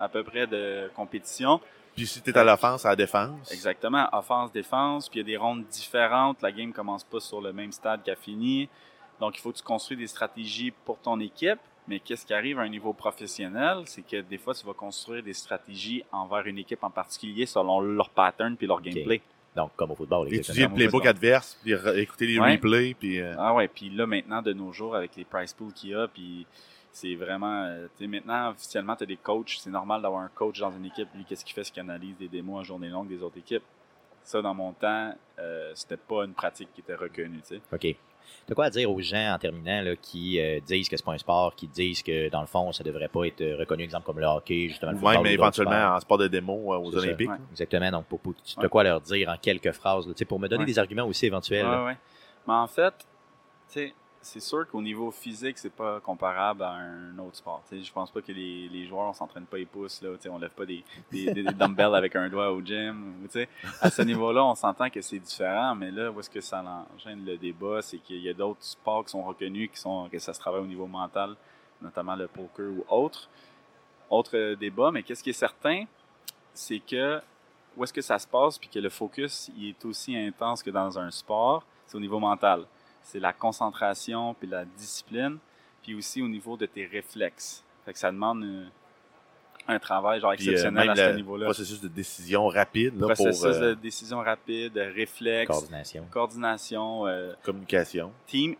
à peu près de compétition. Puis si tu es à l'offense, à la défense. Exactement, offense, défense. Puis il y a des rondes différentes. La game commence pas sur le même stade qu'à fini. Donc il faut que tu construis des stratégies pour ton équipe. Mais qu'est-ce qui arrive à un niveau professionnel, c'est que des fois, tu vas construire des stratégies envers une équipe en particulier selon leur pattern puis leur gameplay. Donc, comme au football. Étudier le playbook adverse, puis écouter les replays. Puis, euh, Ah ouais, puis là, maintenant, de nos jours, avec les price pools qu'il y a, puis c'est vraiment... Euh, tu sais, maintenant, officiellement, tu as des coachs. C'est normal d'avoir un coach dans une équipe. Lui, qu'est-ce qu'il fait? C'est qu'il analyse des démos en journée longue des autres équipes. Ça, dans mon temps, euh, c'était pas une pratique qui était reconnue, tu sais. OK. De quoi dire aux gens en terminant là, qui euh, disent que c'est pas un sport, qui disent que dans le fond, ça devrait pas être reconnu, exemple comme le hockey, justement. Oui, mais éventuellement en sport de démo euh, aux Olympiques. Exactement. Donc, pour, tu as quoi leur dire en quelques phrases, là, pour me donner des arguments aussi éventuels. Oui, oui. Mais en fait, tu sais, c'est sûr qu'au niveau physique, c'est pas comparable à un autre sport. Je je pense pas que les, joueurs, on s'entraîne pas les pouces, là, on lève pas des, des, dumbbells avec un doigt au gym. À ce niveau-là, on s'entend que c'est différent, mais là, où est-ce que ça engendre le débat, c'est qu'il y a d'autres sports qui sont reconnus, qui sont, que ça se travaille au niveau mental, notamment le poker ou autre. Autre débat, mais qu'est-ce qui est certain, c'est que où est-ce que ça se passe, puis que le focus est aussi intense que dans un sport, c'est au niveau mental c'est la concentration puis la discipline, puis aussi au niveau de tes réflexes. Fait que ça demande euh, un travail genre euh, exceptionnel à ce niveau-là. Processus de décision rapide. Là, processus pour, de décision rapide, réflexe. Coordination. Coordination. Euh, Communication. Team.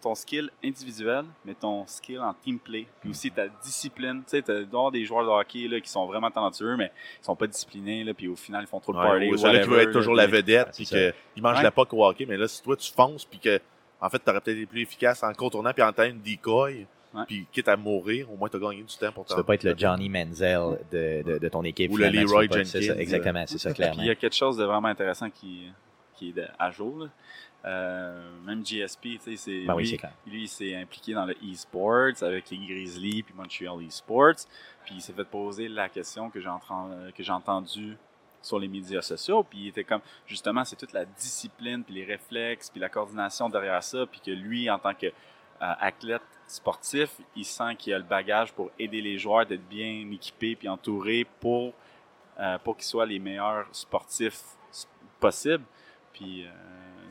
Ton skill individuel, mais ton skill en team play, puis aussi ta discipline. Tu sais, tu as des joueurs de hockey là, qui sont vraiment talentueux, mais ils sont pas disciplinés, là, puis au final, ils font trop de party. Ou celui qui veut être toujours la vedette, puis qu'ils mangent la poque au hockey, mais là, si toi, tu fonces, puis que en fait, tu aurais peut-être été plus efficace en contournant puis en tenant une decoy. Puis quitte à mourir, au moins tu as gagné du temps pour Tu peux pas être le Johnny Manziel de, de, de ton équipe. Ou le Leroy Jenkins. exactement, c'est ça, clairement. Puis il y a quelque chose de vraiment intéressant qui, qui est à jour. Euh, même GSP, tu sais, ben lui, lui il s'est impliqué dans le e-sports avec les Grizzlies puis Montreal e-sports. Puis il s'est fait poser la question que j'ai entendu sur les médias sociaux. Puis il était comme, justement, c'est toute la discipline, puis les réflexes, puis la coordination derrière ça, puis que lui, en tant qu'athlète euh, sportif, il sent qu'il a le bagage pour aider les joueurs d'être bien équipés, puis entourés pour, euh, pour qu'ils soient les meilleurs sportifs possibles. Puis euh,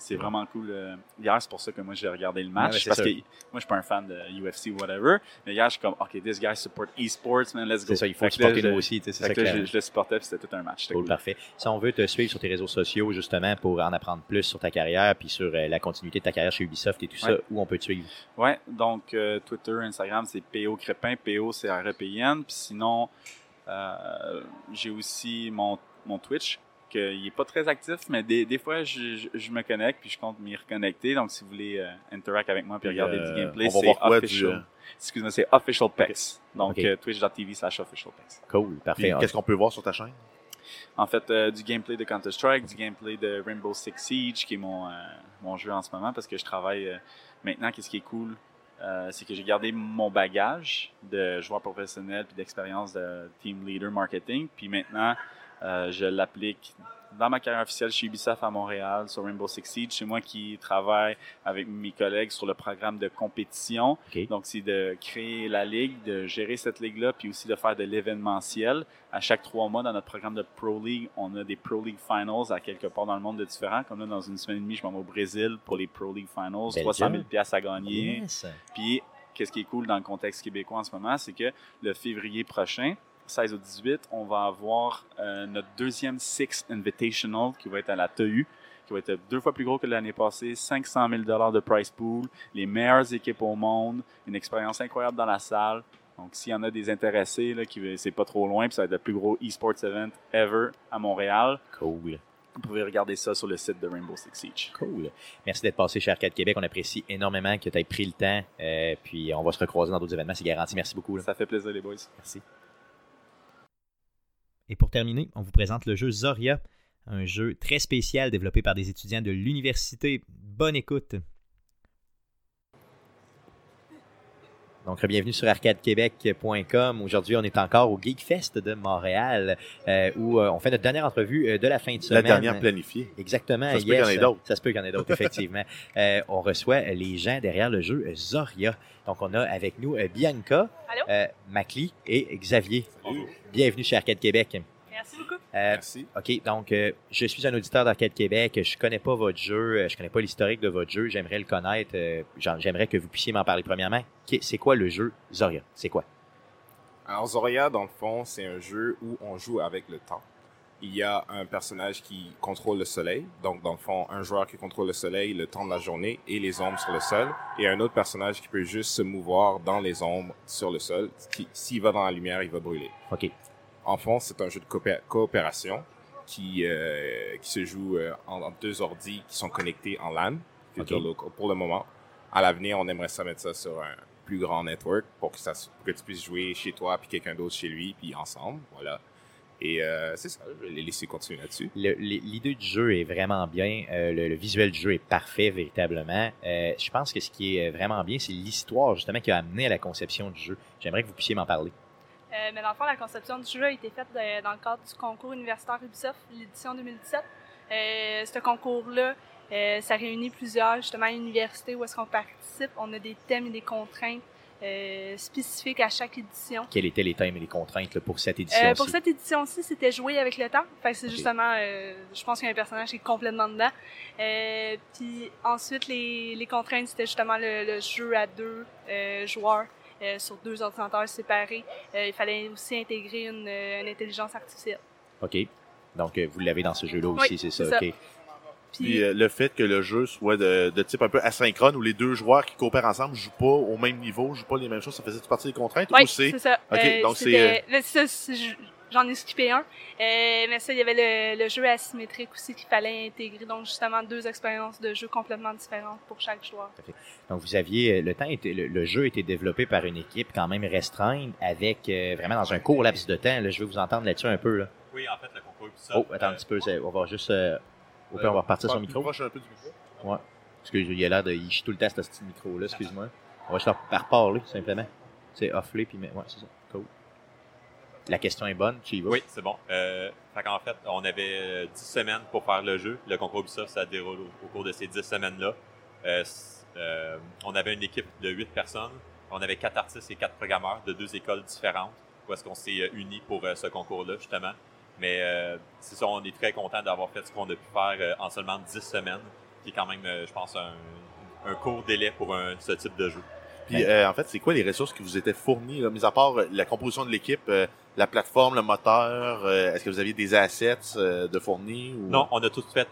c'est vraiment cool. Euh, hier, c'est pour ça que moi, j'ai regardé le match. parce que moi, je suis pas un fan de UFC ou whatever. Mais hier, je suis comme, OK, this guy support esports, man, let's go. C'est ça, il faut supporter nous aussi. C'est ça que je, je, le supportais, puis c'était tout un match. Cool, parfait. Si on veut te suivre sur tes réseaux sociaux, justement, pour en apprendre plus sur ta carrière, puis sur euh, la continuité de ta carrière chez Ubisoft et tout ça, où on peut te suivre? Ouais, donc euh, Twitter, Instagram, c'est PO Crépin, PO, c'est R-E-P-I-N. Puis sinon, j'ai aussi mon, mon Twitch, il n'est pas très actif, mais des, des fois, je, je, me connecte puis je compte m'y reconnecter. Donc, si vous voulez euh, interact avec moi puis regarder du euh, gameplay, c'est official. Euh, Excuse-moi, c'est official pex. Donc, twitch.tv slash official pex. Cool, parfait. Qu'est-ce qu'on peut voir sur ta chaîne? En fait, du gameplay de Counter-Strike, du gameplay de Rainbow Six Siege, qui est mon, mon jeu en ce moment, parce que je travaille maintenant. Qu'est-ce qui est cool? c'est que j'ai gardé mon bagage de joueur professionnel puis d'expérience de team leader marketing. Puis maintenant, euh, je l'applique dans ma carrière officielle chez Ubisoft à Montréal, sur Rainbow Six Siege. C'est moi qui travaille avec mes collègues sur le programme de compétition. Donc, c'est de créer la ligue, de gérer cette ligue-là, puis aussi de faire de l'événementiel. À chaque trois mois, dans notre programme de Pro League, on a des Pro League Finals à quelque part dans le monde de différents. Comme là, dans une semaine et demie, je m'en vais au Brésil pour les Pro League Finals. 300 000 pièces à gagner. Puis, qu'est-ce qui est cool dans le contexte québécois en ce moment, c'est que le février prochain, 16 au 18, on va avoir euh, notre deuxième Six Invitational qui va être à la TEU, qui va être deux fois plus gros que l'année passée, 500 000 de price pool, les meilleures équipes au monde, une expérience incroyable dans la salle. Donc, s'il y en a des intéressés, là, qui c'est pas trop loin, puis ça va être le plus gros e-sports event ever à Montréal. Cool. Vous pouvez regarder ça sur le site de Rainbow Six Siege. Cool. Merci d'être passé chez Arcade Québec. On apprécie énormément que tu aies pris le temps. Euh, puis on va se recroiser dans d'autres événements, c'est garanti. Merci beaucoup. Ça fait plaisir, les boys. Merci. Et pour terminer, on vous présente le jeu Zoria, un jeu très spécial développé par des étudiants de l'université. Bonne écoute. Donc, bienvenue sur arcadequebec.com. Aujourd'hui, on est encore au Geekfest de Montréal, euh, où euh, on fait notre dernière entrevue euh, de la fin de semaine. La dernière planifiée. Exactement. Ça se peut qu'il y en ait d'autres. Ça se peut qu'il y en ait d'autres, effectivement. on reçoit les gens derrière le jeu Zoria. Donc, on a avec nous Bianca, Macli et Xavier. Bienvenue chez Arcade Québec. Merci beaucoup. Merci. OK, donc je suis un auditeur d'Arcade Québec. Je connais pas votre jeu, je connais pas l'historique de votre jeu. J'aimerais le connaître. J'aimerais que vous puissiez m'en parler premièrement. C'est quoi le jeu Zoria? C'est quoi? Alors Zoria, dans le fond, c'est un jeu où on joue avec le temps. il y a un personnage qui contrôle le soleil. Donc, dans le fond, un joueur qui contrôle le soleil le temps de la journée et les ombres sur le sol. Et un autre personnage qui peut juste se mouvoir dans les ombres sur le sol. S'il va dans la lumière, il va brûler. OK. En fond, c'est un jeu de coopération qui, euh, qui se joue euh, en, deux ordis qui sont connectés en LAN. Pour le moment. À l'avenir, on aimerait ça mettre ça sur un plus grand network pour que, ça, pour que tu puisses jouer chez toi puis quelqu'un d'autre chez lui puis ensemble. Voilà. Et euh, c'est ça, je vais les laisser continuer là-dessus. L'idée du jeu est vraiment bien. Euh, le, visuel du jeu est parfait, véritablement. Euh, je pense que ce qui est vraiment bien, c'est l'histoire, justement, qui a amené à la conception du jeu. J'aimerais que vous puissiez m'en parler. Mais dans le fond, la conception du jeu a été faite dans le cadre du concours universitaire Ubisoft, l'édition 2017. ce concours-là, ça réunit plusieurs, justement, universités où est-ce qu'on participe. On a des thèmes et des contraintes euh, spécifique à chaque édition. Quels étaient les thèmes et les contraintes pour cette euh, Pour cette édition-ci, c'était jouer avec le temps. Fait c'est justement, euh, je pense qu'il y a un personnage qui est complètement dedans. Euh, puis ensuite, les, les contraintes, c'était justement le, jeu à deux euh, sur deux ordinateurs séparés. il fallait aussi intégrer une, une, intelligence artificielle. OK. Donc, vous l'avez dans ce jeu-là aussi, c'est ça? OK. Puis euh, le fait que le jeu soit de, de, type un peu asynchrone où les deux joueurs qui coopèrent ensemble jouent pas au même niveau, jouent pas les mêmes choses, ça faisait partie des contraintes oui, ou c'est ça. OK, euh, donc c'est euh, j'en ai skippé un. Euh, mais ça, il y avait le, le jeu asymétrique aussi qu'il fallait intégrer. Donc, justement, deux expériences de jeu complètement différentes pour chaque joueur. Donc, vous aviez, le temps était, le, jeu était développé par une équipe quand même restreinte avec vraiment dans un court laps de temps. Là, je vais vous entendre là-dessus un peu. Là. Oui, en fait, le concours Oh, attends un petit peu, on va juste au pire, on va repartir son micro. un peu du micro. Ouais. Parce qu'il a l'air de. Il chie tout le temps ce petit micro-là, excuse-moi. On va juste reparler, simplement. C'est off-lay, puis. Ouais, c'est ça. La question est bonne, tu y vas? Oui, c'est bon. Euh, fait qu'en fait, on avait 10 euh, semaines pour faire le jeu. Le concours Ubisoft, ça déroule au, cours de ces 10 semaines-là. Euh, euh, on avait une équipe de 8 personnes. On avait 4 artistes et 4 programmeurs de deux écoles différentes. Où est-ce qu'on s'est unis pour ce concours-là, justement. Mais euh, c'est ça, on est très content d'avoir fait ce qu'on a pu faire euh, en seulement 10 semaines, qui est quand même, euh, je pense, un, un, court délai pour un, ce type de jeu. Puis, en fait, c'est quoi les ressources qui vous étaient fournies, là, mis à part la composition de l'équipe, la plateforme, le moteur, est-ce que vous aviez des assets de fournis? Ou... Non, on a tout fait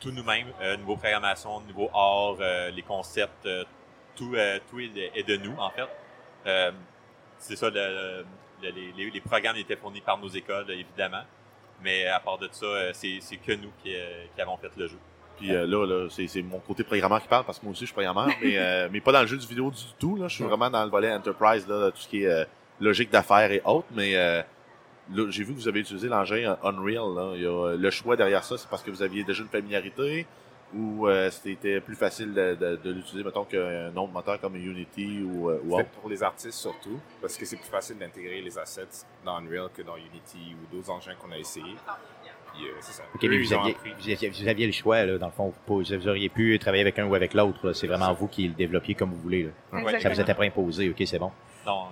tout nous-mêmes, niveau programmation, niveau art, les concepts, tout, tout est, de nous, en fait. c'est ça, le, les, programmes étaient fournis par nos écoles, évidemment. Mais à part de ça, euh, c'est que nous euh, qui, avons fait le jeu. Puis euh, là, là c'est mon côté programmeur qui parle parce que moi aussi je suis programmeur, mais, mais pas dans le jeu du vidéo du tout. Là. Je suis vraiment dans le volet enterprise, là, tout ce qui est logique d'affaires et autres. Mais j'ai vu que vous avez utilisé l'engin Unreal. Là. Il y a, le choix derrière ça, c'est parce que vous aviez déjà une familiarité ou euh, c'était plus facile de, de, de l'utiliser, mettons, qu'un autre moteur comme Unity ou, euh, ou autre? pour les artistes surtout, parce que c'est plus facile d'intégrer les assets dans Unreal que dans Unity ou d'autres engins qu'on a essayé. Puis, euh, c'est ça. OK, mais vous aviez, vous, aviez, le choix, là, dans le fond. Vous, vous, auriez pu travailler avec un ou avec l'autre. C'est vraiment vous qui le développiez comme vous voulez. Là. Ça vous était pas imposé. OK, c'est bon. Non,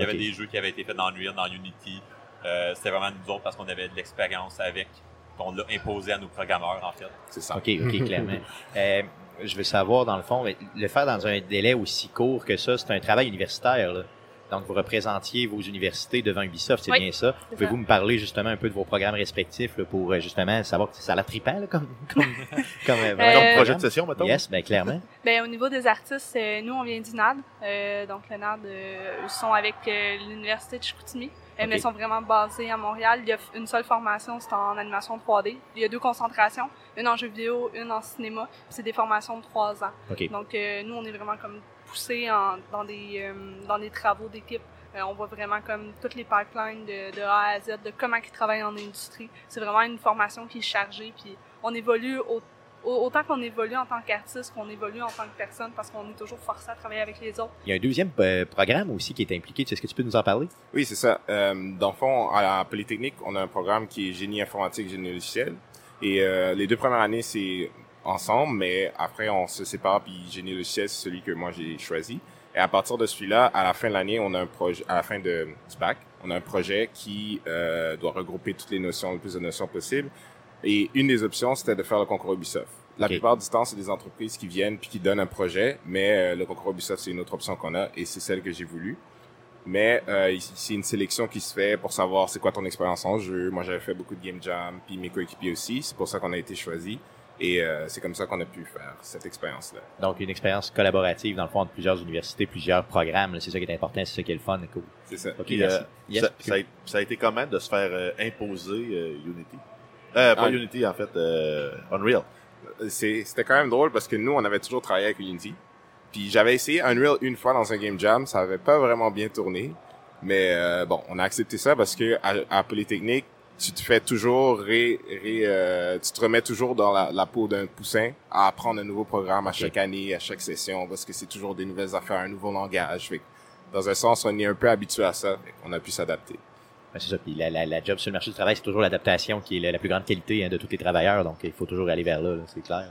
il y avait des jeux qui avaient été faits dans Unreal, dans Unity. Euh, c'était vraiment nous autres parce qu'on avait de l'expérience avec on l'a imposé à nos programmeurs, en fait. C'est ça. OK, OK, clairement. Euh, je veux savoir, dans le fond, le faire dans un délai aussi court que ça, c'est un travail universitaire. Là. Donc, vous représentiez vos universités devant Ubisoft, c'est bien ça. Pouvez-vous me parler justement un peu de vos programmes respectifs pour euh, justement savoir que ça la tripant là, comme, comme, comme, euh, projet de session, maintenant? Yes, bien clairement. ben, au niveau des artistes, nous, on vient du NAD. donc, le NAD, ils sont avec l'Université de Chicoutimi. Mais ils sont vraiment basés à Montréal. Il y a une seule formation, c'est en animation 3D. Il y a deux concentrations, une en jeu vidéo, une en cinéma. C'est des formations de trois ans. Donc euh, nous, on est vraiment comme dans des euh, dans des travaux d'équipe. Euh, on voit vraiment comme toutes les pipelines de, de A à Z, de comment ils travaillent en industrie. C'est vraiment une formation qui est chargée. Puis on évolue au autant qu'on évolue en tant qu'artiste qu'on évolue en tant que personne parce qu'on est toujours forcé à travailler avec les autres. Il y a un deuxième euh, programme aussi qui est impliqué. Est-ce que tu peux nous en parler? Oui, c'est ça. Euh, dans le fond, à la Polytechnique, on a un programme qui est génie informatique, génie logiciel. Et euh, les deux premières années, c'est ensemble, mais après, on se sépare, puis génie logiciel, c'est celui que moi j'ai choisi. Et à partir de celui-là, à la fin de l'année, on a un projet, à la fin de, du bac, on a un projet qui euh, doit regrouper toutes les notions, le plus de notions possibles. Et une des options, c'était de faire le concours Ubisoft. La plupart du temps, c'est des entreprises qui viennent puis qui donnent un projet, mais euh, le concours Ubisoft, c'est une autre option qu'on a et c'est celle que j'ai voulu. Mais euh, c'est une sélection qui se fait pour savoir c'est quoi ton expérience en jeu. Moi, j'avais fait beaucoup de game jam, puis mes coéquipiers aussi. C'est pour ça qu'on a été choisis. Et euh, c'est comme ça qu'on a pu faire cette expérience-là. Donc, une expérience collaborative, dans le fond, de plusieurs universités, plusieurs programmes. C'est ça qui est important, c'est ça qui est le fun. Cool. C'est ça. OK, euh, ça, ça, a, ça, a, été comment de se faire euh, imposer Unity? pas ah. Unity, en fait, Unreal. C'était quand même drôle parce que nous, on avait toujours travaillé avec Unity. Puis j'avais essayé Unreal une fois dans un game jam, ça avait pas vraiment bien tourné. Mais bon, on a accepté ça parce que à, à Polytechnique, tu te fais toujours ré, ré euh, tu te remets toujours dans la, la peau d'un poussin à apprendre un nouveau programme à chaque année, à chaque session, parce que c'est toujours des nouvelles affaires, un nouveau langage. Fait dans un sens, on est un peu habitué à ça. On a pu s'adapter. c'est ça. Puis la, la, la, job sur le marché du travail, c'est toujours l'adaptation qui est la, plus grande qualité hein, de tous les travailleurs. Donc, il faut toujours aller vers là, c'est clair.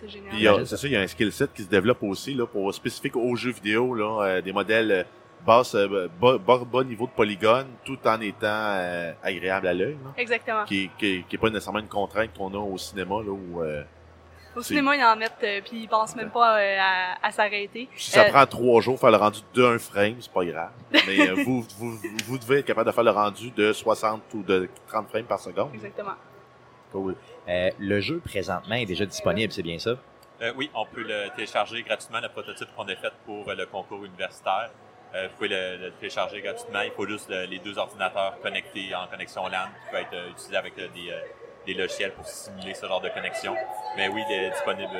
C'est génial. C'est ça, il y a un skill set qui se développe aussi là, pour spécifique aux jeux vidéo, là, euh, des modèles euh, basse, euh, bas, bas, niveau de polygone, tout en étant euh, agréable à l'œil. Exactement. Qui, qui, qui est pas nécessairement une contrainte qu'on a au cinéma là où. Euh, au cinéma, ils en mettent, puis ils pensent même pas à, à s'arrêter. Si ça prend trois jours faire le rendu d'un frame, c'est pas grave. Mais vous, vous, vous devez être capable de faire le rendu de 60 ou de 30 frames par seconde. Exactement. Cool. le jeu présentement est déjà disponible, c'est bien ça? oui, on peut le télécharger gratuitement, le prototype qu'on a fait pour le concours universitaire. Euh, vous pouvez le, télécharger gratuitement. Il faut juste les deux ordinateurs connectés en connexion LAN qui peut être euh, utilisé avec euh, des, des, logiciels pour simuler ce genre de connexion. Mais oui, il est disponible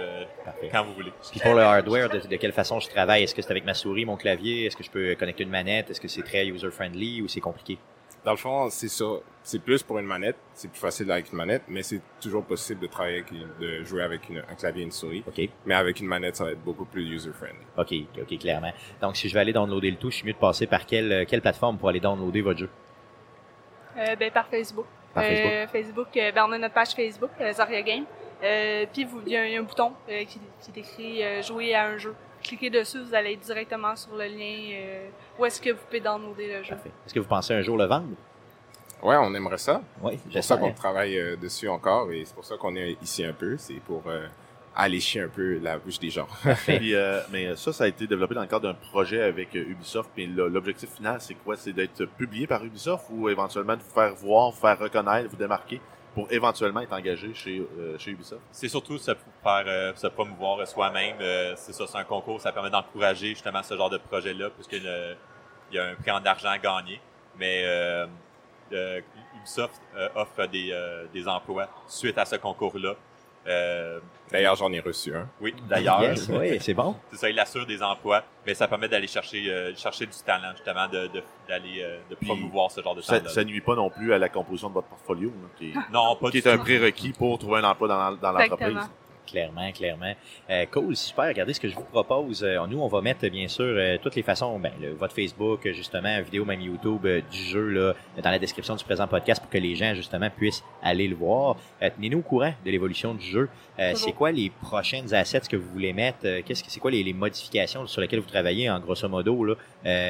quand vous voulez. Puis pour le hardware, de, de quelle façon je travaille? Est-ce que c'est avec ma souris, mon clavier? Est-ce que je peux connecter une manette? Est-ce que c'est très user-friendly ou c'est compliqué? Dans le fond, c'est ça. C'est plus pour une manette. C'est plus facile avec une manette, mais c'est toujours possible de travailler avec de jouer avec une, un clavier et une souris. OK. Mais avec une manette, ça va être beaucoup plus user-friendly. OK, OK, clairement. Donc, si je vais aller downloader le tout, je suis mieux de passer par quelle, euh, quelle plateforme pour aller downloader votre jeu? Euh, ben, par Facebook. Par Facebook. Euh, Facebook euh, ben, on a notre page Facebook, euh, Zaria Game. puis, il y, a un bouton qui, qui est écrit Jouer à un jeu cliquez dessus, vous allez directement sur le lien euh, où est-ce que vous pouvez downloader le jeu. Est-ce que vous pensez un jour le vendre? Ouais, on aimerait ça. Oui, c'est pour ça qu'on travaille euh, dessus encore et c'est pour ça qu'on est ici un peu. C'est pour euh, allécher un peu la bouche des gens. mais ça, ça a été développé dans le cadre d'un projet avec Ubisoft. Mais l'objectif final, c'est quoi? C'est d'être publié par Ubisoft ou éventuellement de vous faire voir, vous faire reconnaître, vous démarquer? Pour éventuellement être engagé chez, euh, Ubisoft? C'est surtout se euh, se promouvoir soi-même. Euh, c'est ça, c'est un concours, ça permet d'encourager justement ce genre de projet-là, puisqu'il y a un prix en argent à gagner. Mais Ubisoft offre des emplois suite à ce concours-là. D'ailleurs, j'en ai reçu un. Oui, d'ailleurs. oui, c'est bon. C'est ça, il assure des emplois, mais ça permet d'aller chercher, euh, chercher du talent, justement, de, d'aller euh, de promouvoir ce genre de talent. Ça, ne nuit pas non plus à la composition de votre portfolio, qui, non, pas qui est un prérequis pour trouver un emploi dans, dans l'entreprise. Clairement, clairement. Euh, cool, super. Regardez ce que je vous propose. Euh, nous, on va mettre bien sûr euh, toutes les façons, ben, votre Facebook, justement, vidéo, même YouTube du jeu là, dans la description du présent podcast pour que les gens justement puissent aller le voir. Tenez-nous au courant de l'évolution du jeu. c'est quoi les prochaines assets que vous voulez mettre? Qu'est-ce que c'est quoi les, les, modifications sur lesquelles vous travaillez en grosso modo là?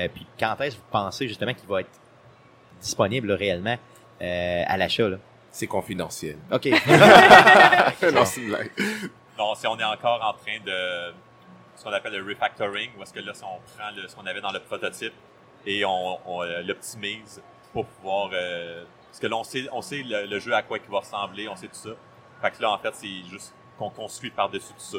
Puis quand est-ce que vous pensez justement qu'il va être disponible réellement à l'achat c'est confidentiel. OK. non, c'est Non, si on est encore en train de ce qu'on appelle le refactoring, où est-ce que là, on prend ce qu'on avait dans le prototype et on, euh, l'optimise pour pouvoir... Euh, parce que là, on sait, on sait le, jeu à quoi il va ressembler, on sait tout ça. Fait que là, en fait, c'est juste qu'on construit par-dessus tout ça.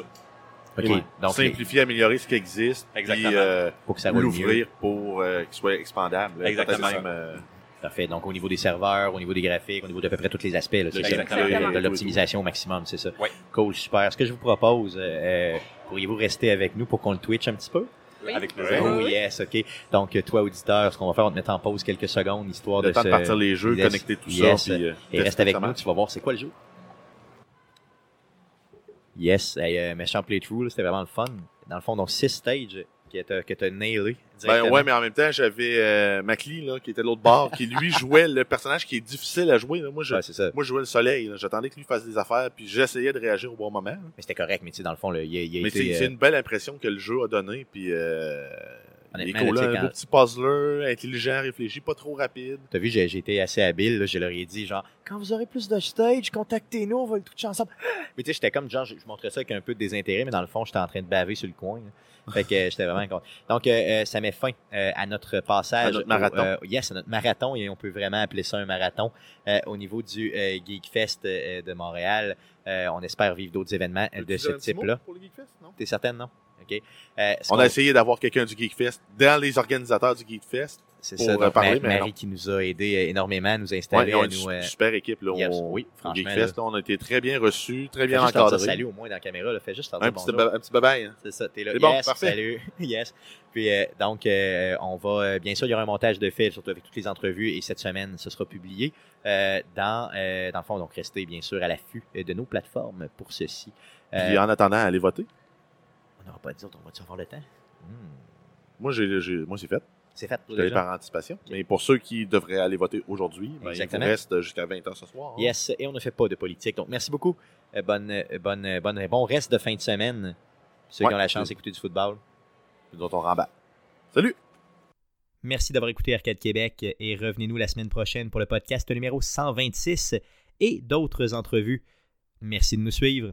OK. Donc, simplifier, améliorer ce qui existe. Exactement. Euh, pour que ça l'ouvrir pour qu'il soit expandable. Exactement. Parfait. Donc, au niveau des serveurs, au niveau des graphiques, au niveau d'à peu près tous les aspects, c'est de l'optimisation au maximum, c'est ça. Oui. Cool, super. Ce que je vous propose, euh, euh, pourriez-vous rester avec nous pour qu'on le twitch un petit peu? Oui. Avec plaisir. Oh, yes, OK. Donc, toi, auditeur, ce qu'on va faire, on va te mettre en pause quelques secondes, histoire le de temps de partir les jeux, connecter tout ça. Puis, euh, et reste avec nous, tu vas voir c'est quoi le jeu. Yes, hey, méchant playthrough, c'était vraiment le fun. Dans le fond, donc, six stages que tu as nailé. Ben ouais, mais en même temps, j'avais euh, là, qui était l'autre bord, qui lui jouait le personnage qui est difficile à jouer. Là. Moi, je, moi, je jouais le soleil. J'attendais que lui fasse des affaires, puis j'essayais de réagir au bon moment. Mais c'était correct, mais tu sais, dans le fond, il, il Mais c'est euh, une belle impression que le jeu a donné, puis euh, Les un beau petit puzzler, intelligent, réfléchi, pas trop rapide. T'as vu, j'ai été assez habile. je leur ai dit, genre, quand vous aurez plus de stage, contactez-nous, on va le toucher ensemble. Mais tu sais, j'étais comme, genre, je, montrais ça avec un peu de désintérêt, mais dans le fond, j'étais en train de baver sur le coin. Fait que euh, j'étais vraiment content. Donc, euh, euh, ça met fin à notre passage. À notre marathon. yes, à notre marathon, et on peut vraiment appeler ça un marathon. au niveau du Geek Fest de Montréal, on espère vivre d'autres événements de ce type-là. T'es certaine, non? Euh, on a essayé d'avoir quelqu'un du GeekFest dans les organisateurs du GeekFest. C'est ça, donc, parler, Marie qui nous a aidé euh, énormément à nous installer. Ouais, nous, une super équipe. Là, oui, franchement. Geekfest, on a été très bien reçus, très bien encadrés. Salut au moins dans la caméra, là, fais juste un, petit un petit bye hein. C'est ça, t'es là. Yes, parfait. salut. yes. Puis euh, donc, on va, bien sûr, il y aura un montage de fil, surtout avec toutes les entrevues, et cette semaine, ce sera publié dans, dans le fond. Donc, restez bien sûr à l'affût de nos plateformes pour ceci. Puis en attendant, allez voter. On n'aura pas dit on va-tu avoir le temps? Hmm. Moi, j'ai, moi, c'est fait. C'est fait. Je par anticipation. Mais pour ceux qui devraient aller voter aujourd'hui, ben, il reste jusqu'à 20h ce soir. Hein. Yes, et on ne fait pas de politique. Donc, merci beaucoup. Euh, bonne, euh, bonne, euh, bonne, bon reste de fin de semaine. Ceux qui ont la chance d'écouter du football. Dont on rembat. Salut! Merci d'avoir écouté Arcade Québec et revenez-nous la semaine prochaine pour le podcast numéro 126 et d'autres entrevues. Merci de nous suivre.